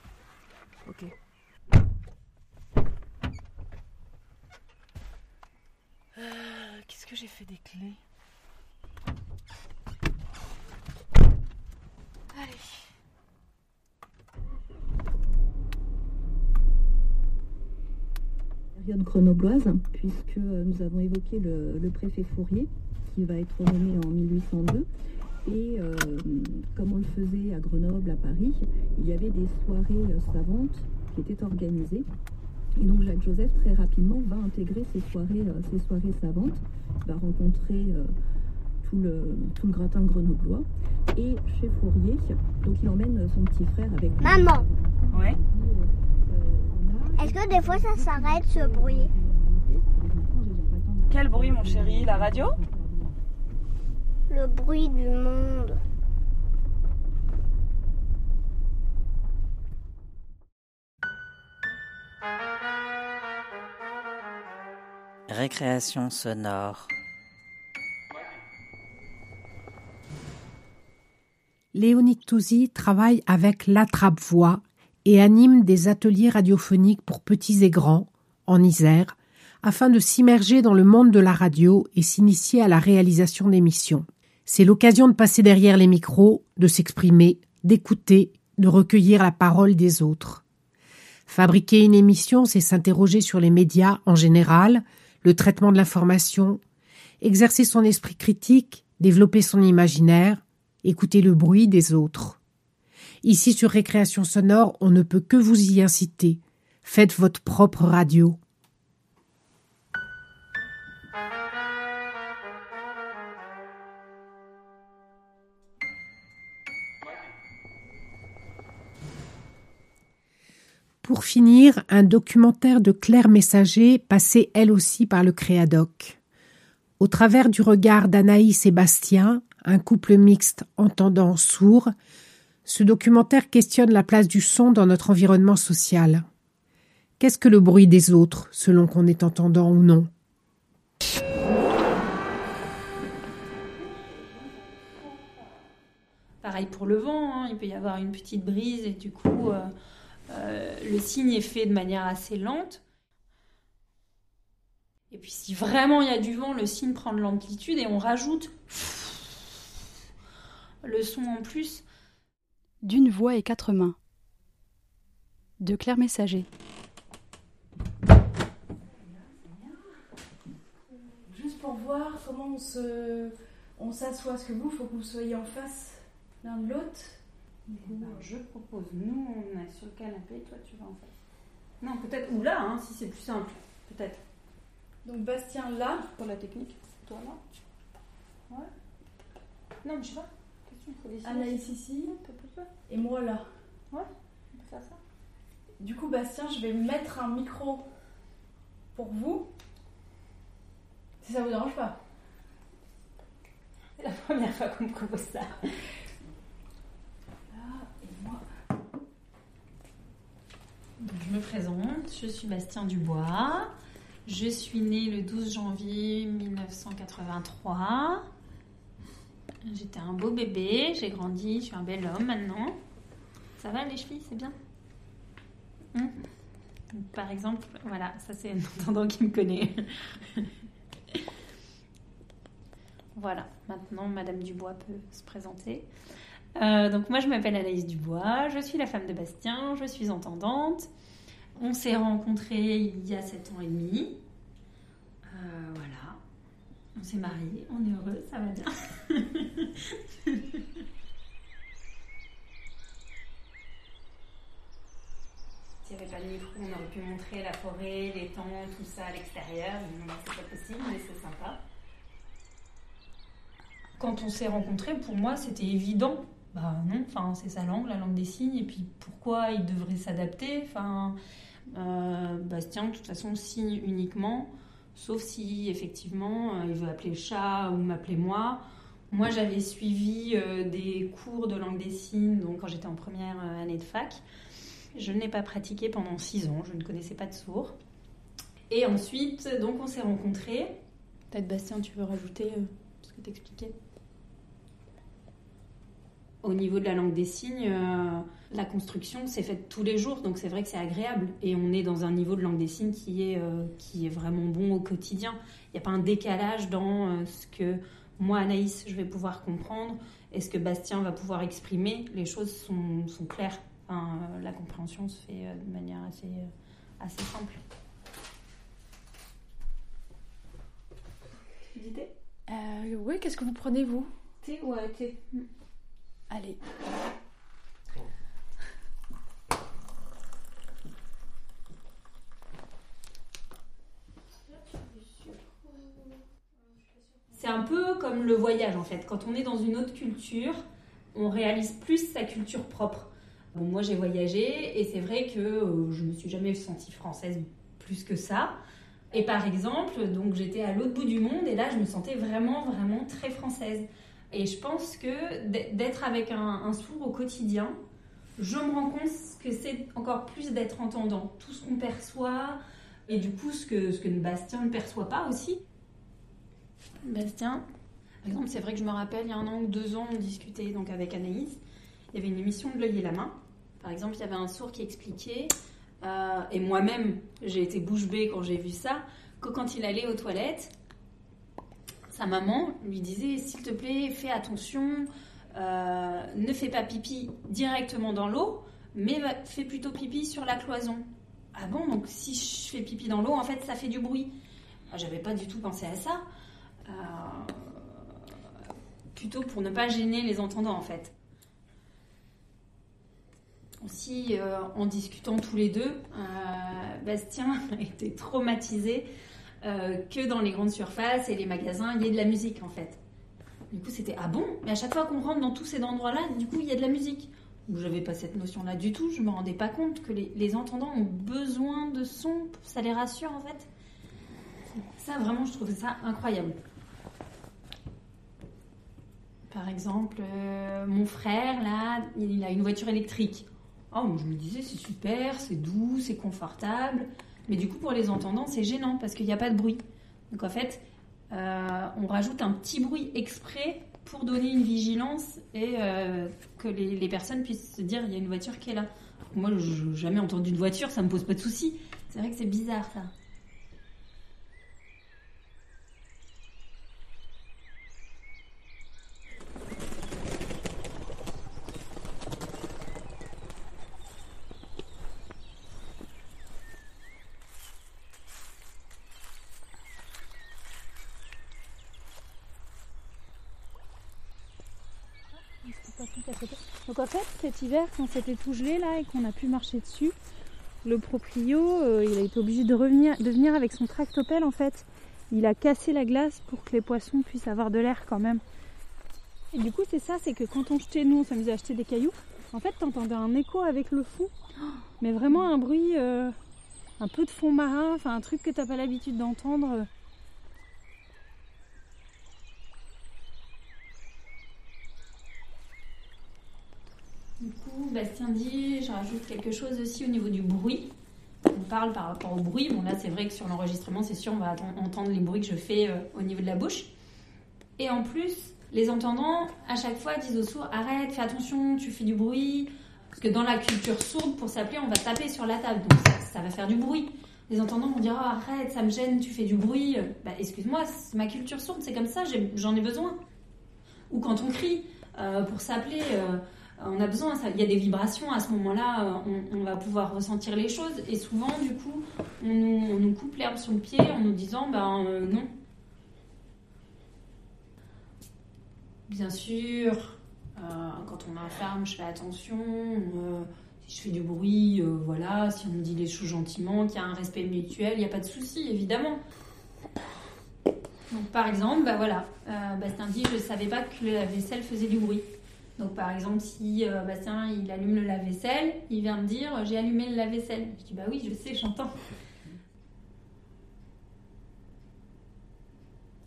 Speaker 11: Ok. Euh, Qu'est-ce que j'ai fait des clés?
Speaker 12: Grenobloise, puisque nous avons évoqué le, le préfet Fourier, qui va être nommé en 1802. Et euh, comme on le faisait à Grenoble, à Paris, il y avait des soirées savantes qui étaient organisées. Et donc Jacques Joseph, très rapidement, va intégrer ces soirées, euh, ces soirées savantes, va rencontrer euh, tout, le, tout le gratin grenoblois. Et chez Fourier, donc il emmène son petit frère avec lui.
Speaker 2: Maman,
Speaker 11: Ouais.
Speaker 2: Est-ce que des fois ça s'arrête ce bruit
Speaker 11: Quel bruit, mon chéri? La radio?
Speaker 2: Le bruit du monde.
Speaker 5: Récréation sonore.
Speaker 6: Léonie Touzy travaille avec l'Attrape-Voix et anime des ateliers radiophoniques pour petits et grands, en Isère, afin de s'immerger dans le monde de la radio et s'initier à la réalisation d'émissions. C'est l'occasion de passer derrière les micros, de s'exprimer, d'écouter, de recueillir la parole des autres. Fabriquer une émission, c'est s'interroger sur les médias en général, le traitement de l'information, exercer son esprit critique, développer son imaginaire, écouter le bruit des autres. Ici sur Récréation Sonore, on ne peut que vous y inciter. Faites votre propre radio. Pour finir, un documentaire de Claire Messager, passé elle aussi par le Créadoc. Au travers du regard d'Anaïs et Bastien, un couple mixte entendant sourd, ce documentaire questionne la place du son dans notre environnement social. Qu'est-ce que le bruit des autres, selon qu'on est entendant ou non?
Speaker 13: Pareil pour le vent, hein. il peut y avoir une petite brise et du coup, euh, euh, le signe est fait de manière assez lente. Et puis si vraiment il y a du vent, le signe prend de l'amplitude et on rajoute le son en plus.
Speaker 14: D'une voix et quatre mains. De Claire Messager.
Speaker 9: Juste pour voir comment on se, on s'assoit. Parce que vous, il faut que vous soyez en face l'un de l'autre.
Speaker 13: Eh ben, je propose, nous on est sur le canapé, toi tu vas en face. Non, peut-être, ou là, hein, si c'est plus simple, peut-être.
Speaker 9: Donc Bastien là.
Speaker 13: Pour la technique, toi là. Ouais. Non, mais je sais pas.
Speaker 9: Anaïs ici. Et moi là.
Speaker 13: Ouais, on peut faire ça.
Speaker 9: Du coup, Bastien, je vais mettre un micro pour vous. Si ça vous dérange pas.
Speaker 13: C'est la première fois qu'on me propose ça.
Speaker 9: Là et moi.
Speaker 13: Donc, je me présente, je suis Bastien Dubois. Je suis née le 12 janvier 1983. J'étais un beau bébé, j'ai grandi, je suis un bel homme maintenant. Ça va les chevilles, c'est bien? Donc, Par exemple, voilà, ça c'est un entendant qui me connaît. voilà, maintenant Madame Dubois peut se présenter. Euh, donc moi je m'appelle Anaïs Dubois, je suis la femme de Bastien, je suis entendante. On s'est rencontrés il y a 7 ans et demi. Euh, voilà. On s'est mariés, on est heureux, ça va bien. S'il n'y avait pas de micro, on aurait pu montrer la forêt, les temps, tout ça à l'extérieur. C'est pas possible, mais c'est sympa. Quand on s'est rencontrés, pour moi, c'était évident. Bah non, enfin, c'est sa langue, la langue des signes, et puis pourquoi il devrait s'adapter? Enfin, euh, Bastien, de toute façon, signe uniquement, sauf si effectivement euh, il veut appeler chat ou m'appeler moi. Moi, j'avais suivi euh, des cours de langue des signes, donc quand j'étais en première euh, année de fac. Je ne l'ai pas pratiqué pendant six ans, je ne connaissais pas de sourd. Et ensuite, donc on s'est rencontrés. Peut-être Bastien, tu veux rajouter euh, ce que t'expliquais? Au niveau de la langue des signes, euh, la construction s'est faite tous les jours, donc c'est vrai que c'est agréable. Et on est dans un niveau de langue des signes qui est, euh, qui est vraiment bon au quotidien. Il n'y a pas un décalage dans euh, ce que moi, Anaïs, je vais pouvoir comprendre et ce que Bastien va pouvoir exprimer. Les choses sont, sont claires. Enfin, euh, la compréhension se fait euh, de manière assez, euh, assez simple.
Speaker 7: Euh, ouais, qu'est-ce que vous prenez, vous?
Speaker 13: Thé, ouais, thé?
Speaker 7: Allez.
Speaker 13: C'est un peu comme le voyage en fait. Quand on est dans une autre culture, on réalise plus sa culture propre. Moi j'ai voyagé et c'est vrai que euh, je me suis jamais sentie française plus que ça. Et par exemple, donc j'étais à l'autre bout du monde et là je me sentais vraiment vraiment très française. Et je pense que d'être avec un, un sourd au quotidien, je me rends compte que c'est encore plus d'être entendant. Tout ce qu'on perçoit et du coup ce que, ce que Bastien ne perçoit pas aussi. Bastien, par exemple, c'est vrai que je me rappelle, il y a un an ou deux ans, on discutait donc avec Anaïs. Il y avait une émission de l'œil et la main. Par exemple, il y avait un sourd qui expliquait, euh, et moi-même, j'ai été bouche bée quand j'ai vu ça, que quand il allait aux toilettes, sa maman lui disait S'il te plaît, fais attention, euh, ne fais pas pipi directement dans l'eau, mais fais plutôt pipi sur la cloison. Ah bon, donc si je fais pipi dans l'eau, en fait, ça fait du bruit. J'avais pas du tout pensé à ça. Euh, plutôt pour ne pas gêner les entendants, en fait. Aussi, euh, en discutant tous les deux, euh, Bastien été traumatisé que dans les grandes surfaces et les magasins, il y ait de la musique, en fait. Du coup, c'était ah bon? Mais à chaque fois qu'on rentre dans tous ces endroits-là, du coup, il y a de la musique. Donc, j'avais pas cette notion-là du tout. Je me rendais pas compte que les, les entendants ont besoin de son. Ça les rassure, en fait. Ça, vraiment, je trouvais ça incroyable. Par exemple, euh, mon frère, là, il a une voiture électrique. Oh, je me disais, c'est super, c'est doux, c'est confortable. Mais du coup, pour les entendants, c'est gênant parce qu'il n'y a pas de bruit. Donc en fait, euh, on rajoute un petit bruit exprès pour donner une vigilance et euh, que les, personnes puissent se dire il y a une voiture qui est là. Moi, je n'ai jamais entendu de voiture, ça me pose pas de soucis. C'est vrai que c'est bizarre ça.
Speaker 9: Donc en fait, cet hiver, quand c'était tout gelé là et qu'on a pu marcher dessus, le proprio, euh, il a été obligé de revenir, de venir avec son tractopelle en fait. Il a cassé la glace pour que les poissons puissent avoir de l'air quand même. Et du coup, c'est ça, c'est que quand on jetait, nous, on s'amusait à acheter des cailloux. En fait, t'entendais un écho avec le fond, mais vraiment un bruit, euh, un peu de fond marin, enfin un truc que t'as pas l'habitude d'entendre.
Speaker 13: Du coup, Bastien dit, je rajoute quelque chose aussi au niveau du bruit. On parle par rapport au bruit. Bon, là, c'est vrai que sur l'enregistrement, c'est sûr, on va entendre les bruits que je fais euh, au niveau de la bouche. Et en plus, les entendants, à chaque fois, disent aux sourds Arrête, fais attention, tu fais du bruit. Parce que dans la culture sourde, pour s'appeler, on va taper sur la table. Donc, ça, va faire du bruit. Les entendants vont dire Ah, Arrête, ça me gêne, tu fais du bruit. Bah, excuse-moi, c'est ma culture sourde, c'est comme ça, j'en ai besoin. Ou quand on crie, euh, pour s'appeler. euh, on a besoin, il y a des vibrations à ce moment-là, euh, on, va pouvoir ressentir les choses et souvent, du coup, on nous, coupe l'herbe sur le pied en nous disant ben euh, non. Bien sûr, euh, quand on m'informe, je fais attention. si je fais du bruit, voilà, si on me dit les choses gentiment, qu'il y a un respect mutuel, il n'y a pas de souci, évidemment. Donc, par exemple, bah voilà, euh, Bastien dit je ne savais pas que la vaisselle faisait du bruit. Donc par exemple, si euh, Bastien il allume le lave-vaisselle, il vient me dire j'ai allumé le lave-vaisselle. Je dis bah oui, je sais, j'entends.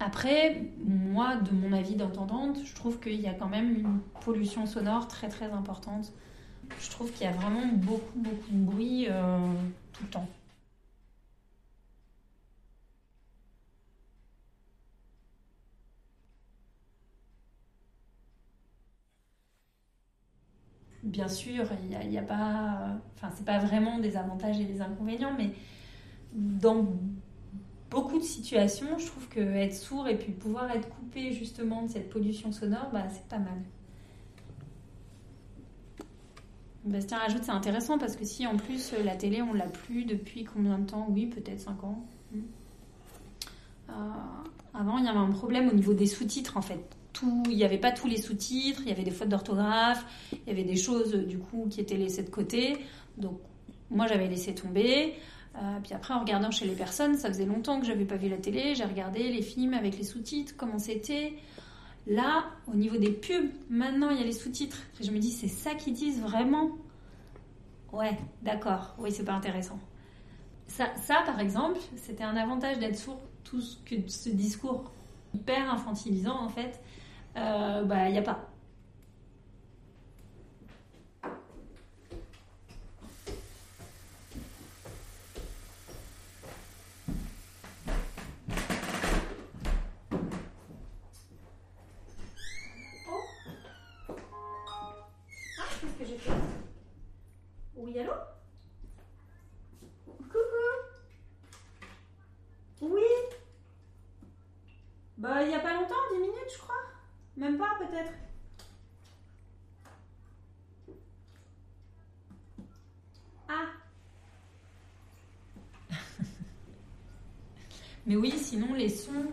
Speaker 13: Après, moi, de mon avis d'entendante, je trouve qu'il y a quand même une pollution sonore très très importante. Je trouve qu'il y a vraiment beaucoup beaucoup de bruit euh, tout le temps. Bien sûr, il n'y a, pas. Vraiment des avantages et des inconvénients, mais dans beaucoup de situations, je trouve que être sourd et puis pouvoir être coupé justement de cette pollution sonore, bah, c'est pas mal. Bastien rajoute, c'est intéressant parce que si en plus la télé on l'a plus depuis combien de temps? Oui, peut-être 5 ans. Hmm. Euh, avant, il y avait un problème au niveau des sous-titres en fait. Il n'y avait pas tous les sous-titres, il y avait des fautes d'orthographe, il y avait des choses du coup qui étaient laissées de côté. Donc moi j'avais laissé tomber. Euh, puis après en regardant chez les personnes, ça faisait longtemps que j'avais pas vu la télé, j'ai regardé les films avec les sous-titres, comment c'était. Là, au niveau des pubs, maintenant il y a les sous-titres. Je me dis, c'est ça qu'ils disent vraiment? Ouais, d'accord, oui, c'est pas intéressant. Ça, ça, par exemple, c'était un avantage d'être sourd, tout ce, que, ce discours hyper infantilisant en fait, euh, bah il n'y a pas. Ah, qu'est-ce que j'ai fait? Oui, allô Coucou Oui Bah, il n'y a pas longtemps, 10 minutes, je crois. Même pas, peut-être. Ah Mais oui, sinon, les sons,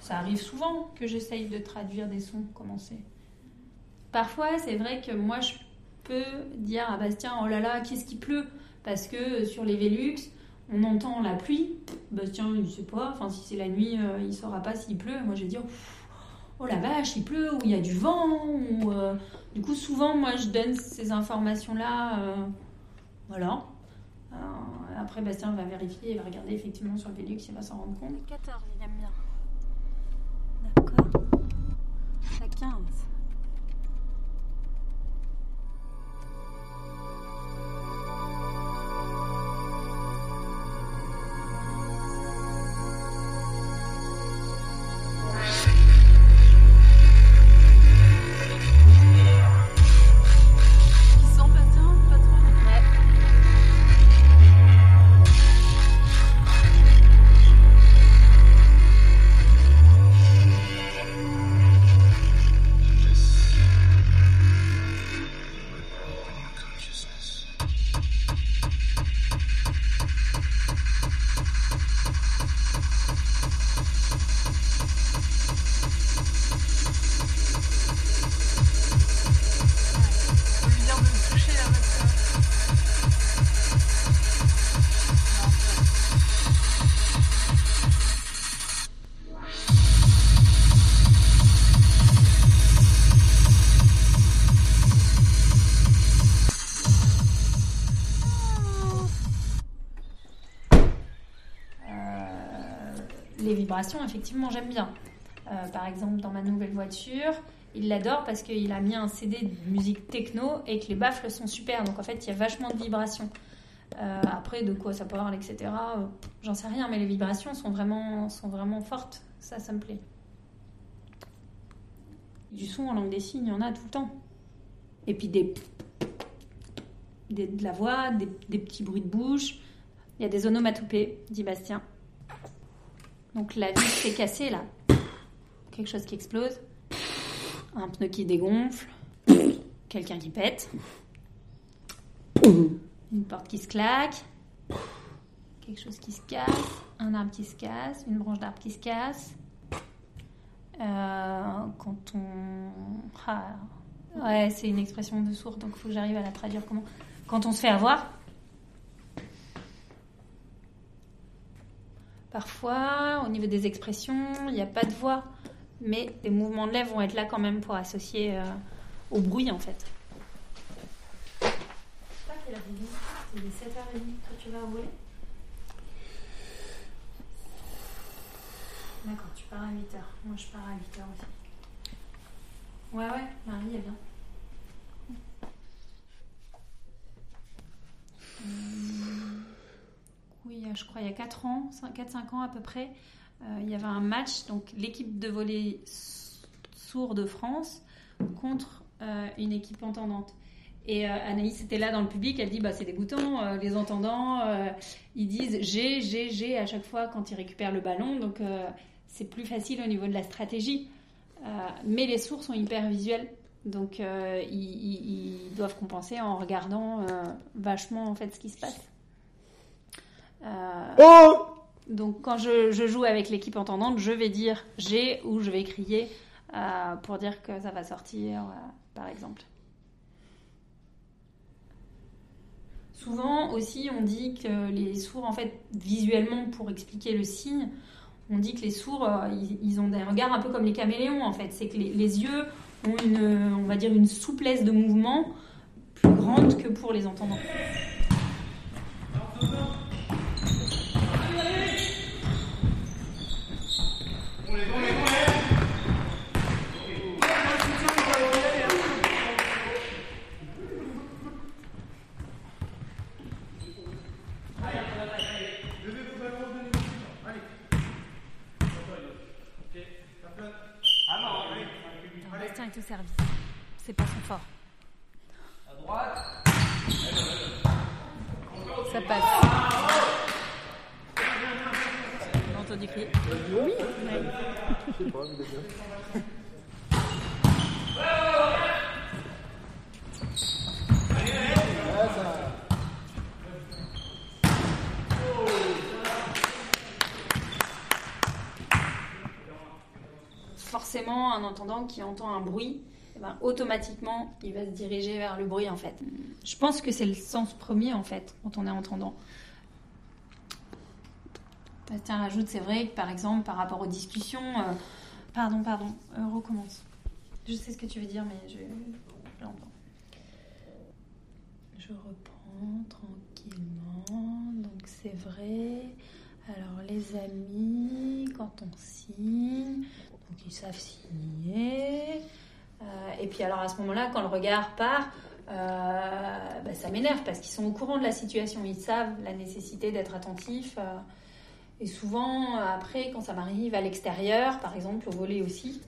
Speaker 13: ça arrive souvent que j'essaye de traduire des sons. Parfois, c'est vrai que moi, je peux dire à Bastien, oh là là, qu'est-ce qui pleut? Parce que sur les Velux, on entend la pluie. Bastien, il sait pas. Enfin, si c'est la nuit, euh, il saura pas s'il pleut. Moi, je vais dire, oh la vache, il pleut, ou il y a du vent. Ou, euh, Du coup, souvent, moi, je donne ces informations-là. euh, Voilà. Après, Bastien va vérifier, il va regarder effectivement sur le Velux, il va s'en rendre compte.
Speaker 9: 14, il aime bien.
Speaker 13: Effectivement, j'aime bien. Euh, par exemple, dans ma nouvelle voiture, il l'adore parce qu'il a mis un CD de musique techno et que les baffles sont super. Donc en fait, il y a vachement de vibrations. Euh, après, de quoi ça parle, etc. euh, J'en sais rien, mais les vibrations sont vraiment, sont vraiment fortes. Ça, ça me plaît. Du son en langue des signes, il y en a tout le temps. Et puis des, des- de la voix, des, des petits bruits de bouche. Il y a des onomatopées, dit Bastien. Donc la vis s'est cassée là. Quelque chose qui explose. Un pneu qui dégonfle. Quelqu'un qui pète. Une porte qui se claque. Quelque chose qui se casse. Un arbre qui se casse. Une branche d'arbre qui se casse. Euh, quand on. Ah, ouais, c'est une expression de sourd, donc il faut que j'arrive à la traduire comment. Quand on se fait avoir. Parfois, au niveau des expressions, il n'y a pas de voix, mais les mouvements de lèvres vont être là quand même pour associer euh, au bruit en fait. C'est 7h30, toi tu vas au volet? D'accord, tu pars à 8h. Moi je pars à 8h aussi. Ouais, ouais, Marie est bien. Hum, Oui, je crois il y a 4 ans, 4-5 ans à peu près, euh, il y avait un match, donc l'équipe de volley sourd de France contre euh, une équipe entendante. Et euh, Anaïs était là dans le public, elle dit bah, c'est dégoûtant, euh, les entendants, euh, ils disent G, G, G à chaque fois quand ils récupèrent le ballon, donc euh, c'est plus facile au niveau de la stratégie. Euh, mais les sourds sont hyper visuels, donc euh, ils, ils- doivent compenser en regardant euh, vachement en fait ce qui se passe. Euh, donc quand je, je joue avec l'équipe entendante, je vais dire G ou je vais crier euh, pour dire que ça va sortir, euh, par exemple. Souvent aussi, on dit que les sourds, en fait, visuellement, pour expliquer le signe, on dit que les sourds, euh, ils, ils ont des regards un peu comme les caméléons, en fait. C'est que les, les yeux ont une, on va dire, une souplesse de mouvement plus grande que pour les entendants. Bastien est au service. C'est pas son fort. Ça passe. T'as entendu crier Oui. Un entendant qui entend un bruit, eh ben, automatiquement, il va se diriger vers le bruit en fait. Je pense que c'est le sens premier en fait, quand on est entendant. Bastien rajoute, c'est vrai que par exemple, par rapport aux discussions. euh, Pardon, pardon, euh, recommence. Je sais ce que tu veux dire, mais je l'entends. Je reprends tranquillement. Donc c'est vrai. Alors les amis, quand on signe, ils savent signer. Euh, et puis alors à ce moment-là, quand le regard part, euh, bah, ça m'énerve parce qu'ils sont au courant de la situation, ils savent la nécessité d'être attentifs. euh, et souvent, après, quand ça m'arrive à l'extérieur, par exemple au volet aussi,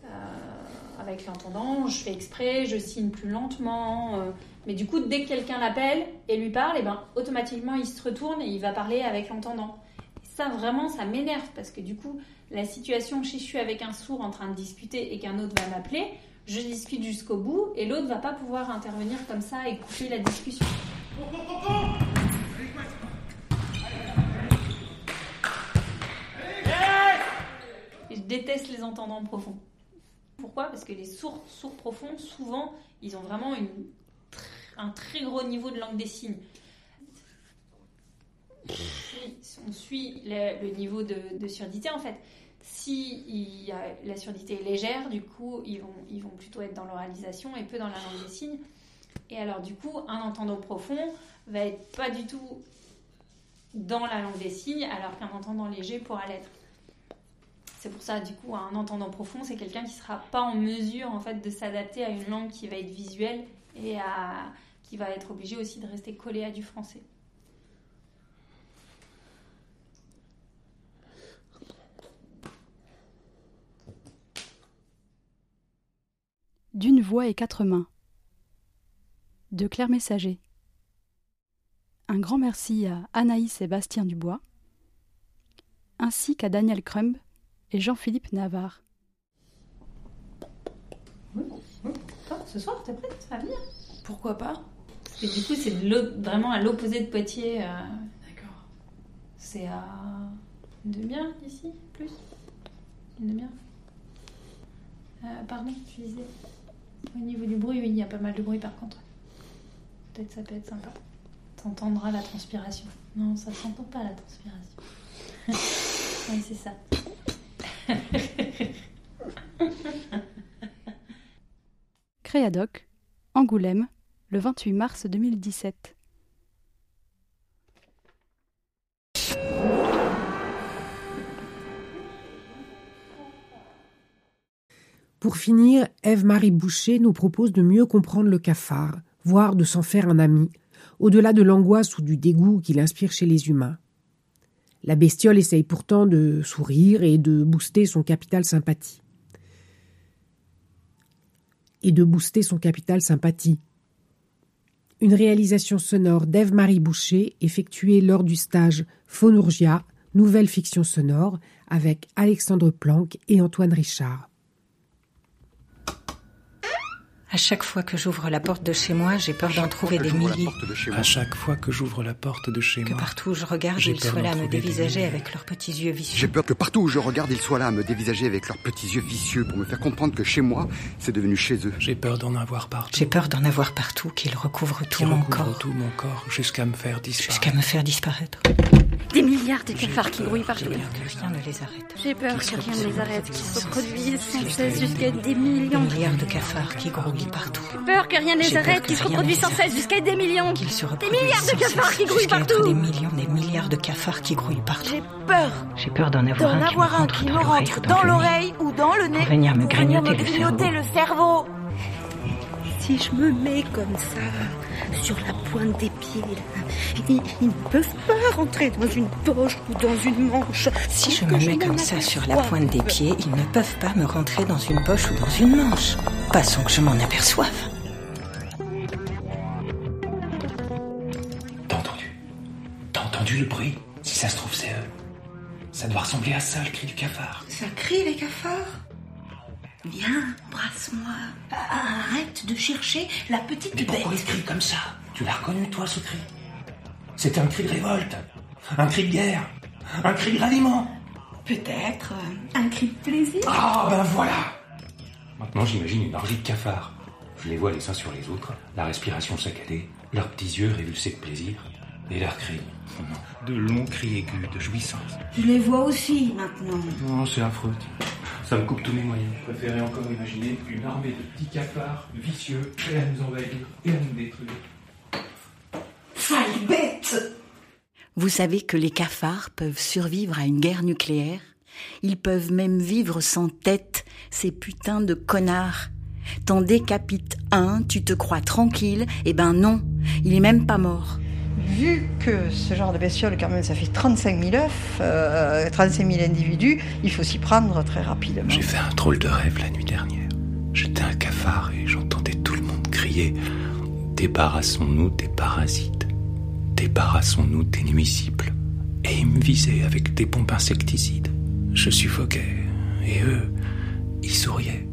Speaker 13: avec l'entendant, je fais exprès, je signe plus lentement. mais du coup, dès que quelqu'un l'appelle et lui parle, et ben, automatiquement, il se retourne et il va parler avec l'entendant. Ça, vraiment, ça m'énerve parce que du coup, la situation, si je suis avec un sourd en train de discuter et qu'un autre va m'appeler, je discute jusqu'au bout et l'autre va pas pouvoir intervenir comme ça et couper la discussion. Et je déteste les entendants profonds. Pourquoi? Parce que les sourds, sourds profonds, souvent, ils ont vraiment un très gros niveau de langue des signes. On suit le, niveau de, surdité, en fait, si la surdité est légère, du coup, ils vont, plutôt être dans l'oralisation et peu dans la langue des signes. Et alors, du coup, un entendant profond va être pas du tout dans la langue des signes, alors qu'un entendant léger pourra l'être. C'est pour ça, du coup, un entendant profond, c'est quelqu'un qui sera pas en mesure en fait de s'adapter à une langue qui va être visuelle et qui va être obligé aussi de rester collé à du français.
Speaker 9: D'une voix et quatre mains. De Claire Messager. Un grand merci à Anaïs et Bastien Dubois, ainsi qu'à Daniel Crumb et Jean-Philippe Navarre.
Speaker 13: Toi, ce soir, t'es prête à venir? Pourquoi pas? Et du coup, c'est vraiment à l'opposé de Poitiers. D'accord. C'est à une demi-heure d'ici Plus? Une demi-heure? Euh, Pardon, tu disais? Au niveau du bruit, oui, il y a pas mal de bruit par contre. Peut-être ça peut être sympa. T'entendras la transpiration. Non, ça s'entend pas la transpiration. oui, c'est ça.
Speaker 9: Créadoc, Angoulême, le 28 mars 2017.
Speaker 6: Pour finir, Ève-Marie Boucher nous propose de mieux comprendre le cafard, voire de s'en faire un ami, au-delà de l'angoisse ou du dégoût qu'il inspire chez les humains. La bestiole essaye pourtant de sourire et de booster son capital sympathie. Et de booster son capital sympathie. Une réalisation sonore d'Ève-Marie Boucher effectuée lors du stage Phonourgia, nouvelle fiction sonore, avec Alexandre Planck et Antoine Richard.
Speaker 5: À chaque fois que j'ouvre la porte de chez moi, j'ai peur d'en trouver des milliers.
Speaker 15: À chaque fois que j'ouvre la porte de chez
Speaker 5: Que
Speaker 15: moi,
Speaker 5: partout où je regarde, ils soient là à me dévisager avec leurs petits yeux vicieux.
Speaker 16: J'ai peur que partout où je regarde, ils soient là à me dévisager avec leurs petits yeux vicieux pour me faire comprendre que chez moi, c'est devenu chez eux.
Speaker 15: J'ai peur d'en avoir partout.
Speaker 5: J'ai peur d'en avoir partout, qu'ils recouvrent tout
Speaker 15: qui
Speaker 5: mon corps,
Speaker 15: tout mon corps jusqu'à me faire disparaître.
Speaker 5: jusqu'à me faire disparaître.
Speaker 17: Des milliards de cafards qui grouillent partout.
Speaker 5: J'ai peur que rien ne les arrête.
Speaker 17: J'ai peur que rien ne les arrête, qu'ils se reproduisent sans cesse jusqu'à des
Speaker 5: Des
Speaker 17: millions.
Speaker 5: milliards de cafards qui grouillent partout.
Speaker 17: J'ai peur que rien ne les arrête, qu'ils se reproduisent sans cesse jusqu'à des millions.
Speaker 5: Qu'ils se
Speaker 17: Des milliards de cafards qui grouillent partout.
Speaker 5: Des millions, des milliards de cafards qui grouillent partout.
Speaker 17: J'ai peur
Speaker 5: J'ai peur d'en avoir un qui me rentre
Speaker 17: qui
Speaker 5: dans l'oreille ou
Speaker 17: dans
Speaker 5: le nez. venir me grignoter le
Speaker 17: cerveau. Si je me mets comme ça, sur la pointe des pieds, là, ils, ils ne peuvent pas rentrer dans une poche ou dans une manche.
Speaker 5: Si je me mets comme ça sur la pointe des pieds, ils ne peuvent pas me rentrer dans une poche ou dans une manche. Pas sans que je m'en aperçoive.
Speaker 15: T'as entendu? T'as entendu le bruit? Si ça se trouve, c'est eux. Ça doit ressembler à ça, le cri du cafard.
Speaker 17: Ça crie les cafards? Viens, embrasse-moi. Arrête de chercher la petite
Speaker 15: Mais pourquoi
Speaker 17: bête.
Speaker 15: crient comme ça Tu l'as reconnu, toi, ce cri C'était un cri de révolte, un cri de guerre, un cri de ralliement.
Speaker 17: Peut-être euh, un cri de plaisir.
Speaker 15: Ah, ben voilà Maintenant, j'imagine une orgie de cafards. Je les vois les uns sur les autres, la respiration saccadée, leurs petits yeux révulsés de plaisir, et leurs cris. De longs cris aigus de jouissance.
Speaker 17: Je les vois aussi maintenant.
Speaker 15: Non, c'est affreux. Ça me coupe tous mes moyens. Je préférais encore imaginer une armée de petits cafards vicieux prêts à nous envahir et à nous détruire.
Speaker 17: Sale bête
Speaker 10: Vous savez que les cafards peuvent survivre à une guerre nucléaire? Ils peuvent même vivre sans tête, ces putains de connards. T'en décapites un, tu te crois tranquille, eh ben non, il est même pas mort.
Speaker 18: Vu que ce genre de bestiole, quand même, ça fait 35 000 œufs, euh, 35 000 individus, il faut s'y prendre très rapidement.
Speaker 15: J'ai fait un drôle de rêve la nuit dernière. J'étais un cafard et j'entendais tout le monde crier Débarrassons-nous des parasites. Débarrassons-nous des nuisibles. Et ils me visaient avec des bombes insecticides. Je suffoquais et eux, ils souriaient.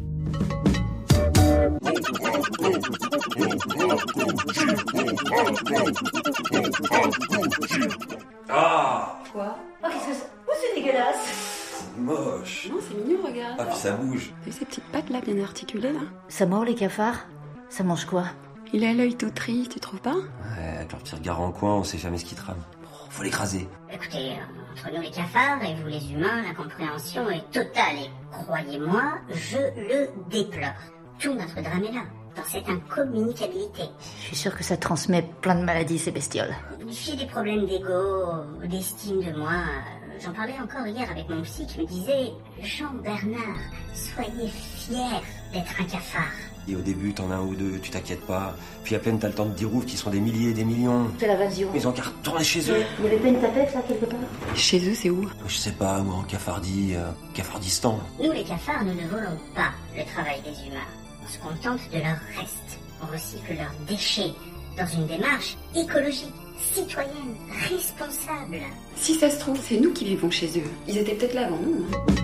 Speaker 19: Ah
Speaker 17: Quoi Oh, qu'est-ce que c'est Oh, c'est dégueulasse
Speaker 19: Moche
Speaker 11: Non, c'est mignon, regarde.
Speaker 19: Ah, puis ça bouge.
Speaker 11: Et ces petites pattes là, bien articulées là.
Speaker 17: Ça mord les cafards Ça mange quoi
Speaker 11: Il a l'œil tout triste, tu trouves pas
Speaker 19: Ouais, avec leur petit regard en coin, on sait jamais ce qui trame. Faut l'écraser.
Speaker 20: Écoutez, entre nous les cafards et vous les humains, la compréhension est totale et croyez-moi, je le déplore. Tout notre drame est là, dans cette incommunicabilité.
Speaker 17: Je suis sûre que ça transmet plein de maladies, ces bestioles.
Speaker 20: J'ai des problèmes d'ego, d'estime de moi, J'en parlais encore hier avec mon psy qui me disait Jean-Bernard, soyez fier d'être un cafard.
Speaker 19: Et au début, t'en as un ou deux, tu t'inquiètes pas. Puis à peine t'as le temps de dire ouf, qui sont des milliers et des millions.
Speaker 20: Fais l'invasion.
Speaker 19: Ils ont qu'à retourner chez eux.
Speaker 20: Il y avait pas une tapette là quelque part?
Speaker 19: Chez eux, c'est où? Je sais pas, moi, en Cafardie, euh, Cafardistan.
Speaker 20: Nous les cafards, nous ne volons pas le travail des humains. On se contente de leur reste. On recycle leurs déchets dans une démarche écologique, citoyenne, responsable.
Speaker 11: Si ça se trouve, c'est nous qui vivons chez eux. Ils étaient peut-être là avant nous. hein.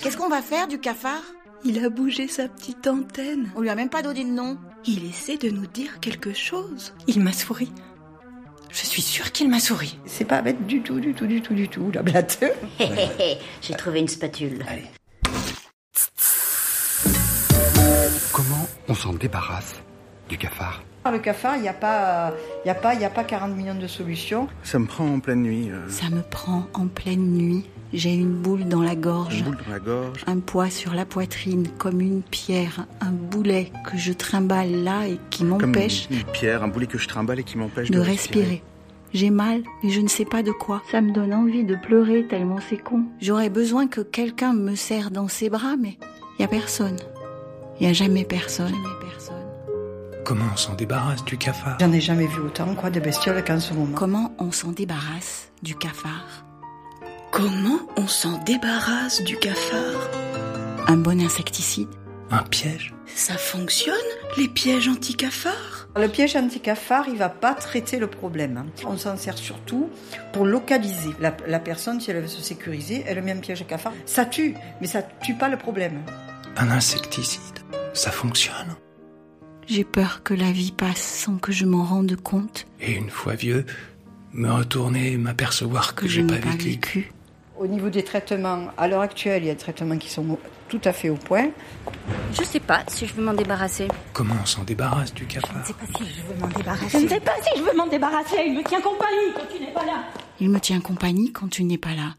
Speaker 10: Qu'est-ce qu'on va faire du cafard?
Speaker 5: Il a bougé sa petite antenne.
Speaker 10: On lui a même pas donné de nom.
Speaker 5: Il essaie de nous dire quelque chose. Il m'a souri. Je suis sûre qu'il m'a souri.
Speaker 18: C'est pas bête du tout, du tout, du tout, du tout, la blatte.
Speaker 20: Hé hé hé, j'ai trouvé une spatule.
Speaker 16: On s'en débarrasse du cafard
Speaker 18: Le cafard, il n'y a, pas, il y a, pas, il y a pas 40 millions de solutions.
Speaker 21: Ça me prend en pleine nuit. euh,
Speaker 10: Ça me prend en pleine nuit. J'ai une boule dans la gorge.
Speaker 21: une boule dans la gorge.
Speaker 10: Un poids sur la poitrine, comme une pierre, un boulet que je trimballe là et qui
Speaker 21: Comme
Speaker 10: m'empêche
Speaker 21: une pierre, un boulet que je trimballe et qui m'empêche
Speaker 10: de
Speaker 21: de,
Speaker 10: respirer. J'ai mal, mais je ne sais pas de quoi. Ça me donne envie de pleurer tellement c'est con. J'aurais besoin que quelqu'un me serre dans ses bras, mais il y a personne. Il y a jamais personne.
Speaker 15: Comment on s'en débarrasse du cafard
Speaker 18: J'en ai jamais vu autant quoi, de bestioles qu'en ce moment.
Speaker 10: Comment on s'en débarrasse du cafard
Speaker 5: Comment on s'en débarrasse du cafard
Speaker 10: Un bon insecticide
Speaker 15: Un piège
Speaker 5: Ça fonctionne, les pièges anti-cafards
Speaker 18: Le piège anti-cafard, il va pas traiter le problème. On s'en sert surtout pour localiser. La, la personne, si elle veut se sécuriser, elle met un piège à cafard. Ça tue, mais ça tue pas le problème.
Speaker 15: Un insecticide Ça fonctionne
Speaker 10: J'ai peur que la vie passe sans que je m'en rende compte.
Speaker 15: Et une fois vieux, me retourner et m'apercevoir que, j'ai pas vécu.
Speaker 18: Au niveau des traitements, à l'heure actuelle, il y a des traitements qui sont tout à fait au point.
Speaker 20: Je sais pas si je veux m'en débarrasser.
Speaker 15: Comment on s'en débarrasse du cafard
Speaker 20: Je sais pas si je veux m'en débarrasser.
Speaker 22: Je ne sais pas si je veux m'en débarrasser. Il me tient compagnie quand tu n'es pas là.
Speaker 10: Il me tient compagnie quand tu n'es pas là.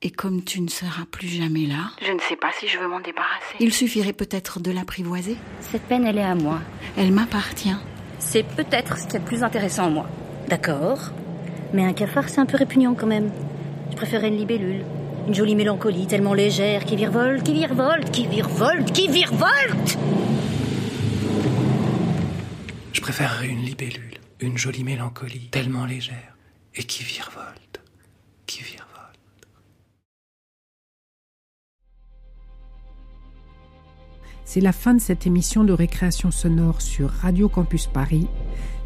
Speaker 10: Et comme tu ne seras plus jamais là,
Speaker 20: Je ne sais pas si je veux m'en débarrasser.
Speaker 10: il suffirait peut-être de l'apprivoiser.
Speaker 20: Cette peine, elle est à moi.
Speaker 10: Elle m'appartient.
Speaker 20: C'est peut-être ce qu'il y a de plus intéressant en moi. D'accord. Mais un cafard, c'est un peu répugnant quand même. Je préférerais une libellule. Une jolie mélancolie tellement légère qui virevolte, qui virevolte, qui virevolte, qui virevolte
Speaker 15: Je préférerais une libellule, une jolie mélancolie, tellement légère, et qui virevolte,
Speaker 6: C'est la fin de cette émission de récréation sonore sur Radio Campus Paris.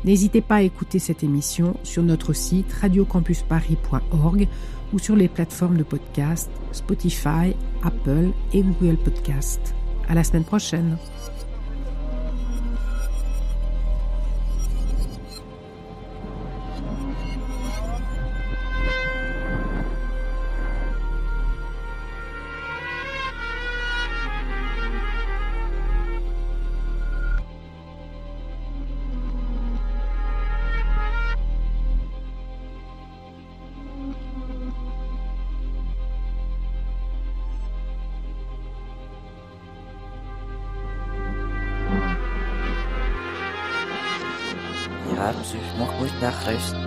Speaker 6: N'hésitez pas à écouter cette émission sur notre site radiocampusparis.org ou sur les plateformes de podcast Spotify, Apple et Google Podcast. À la semaine prochaine.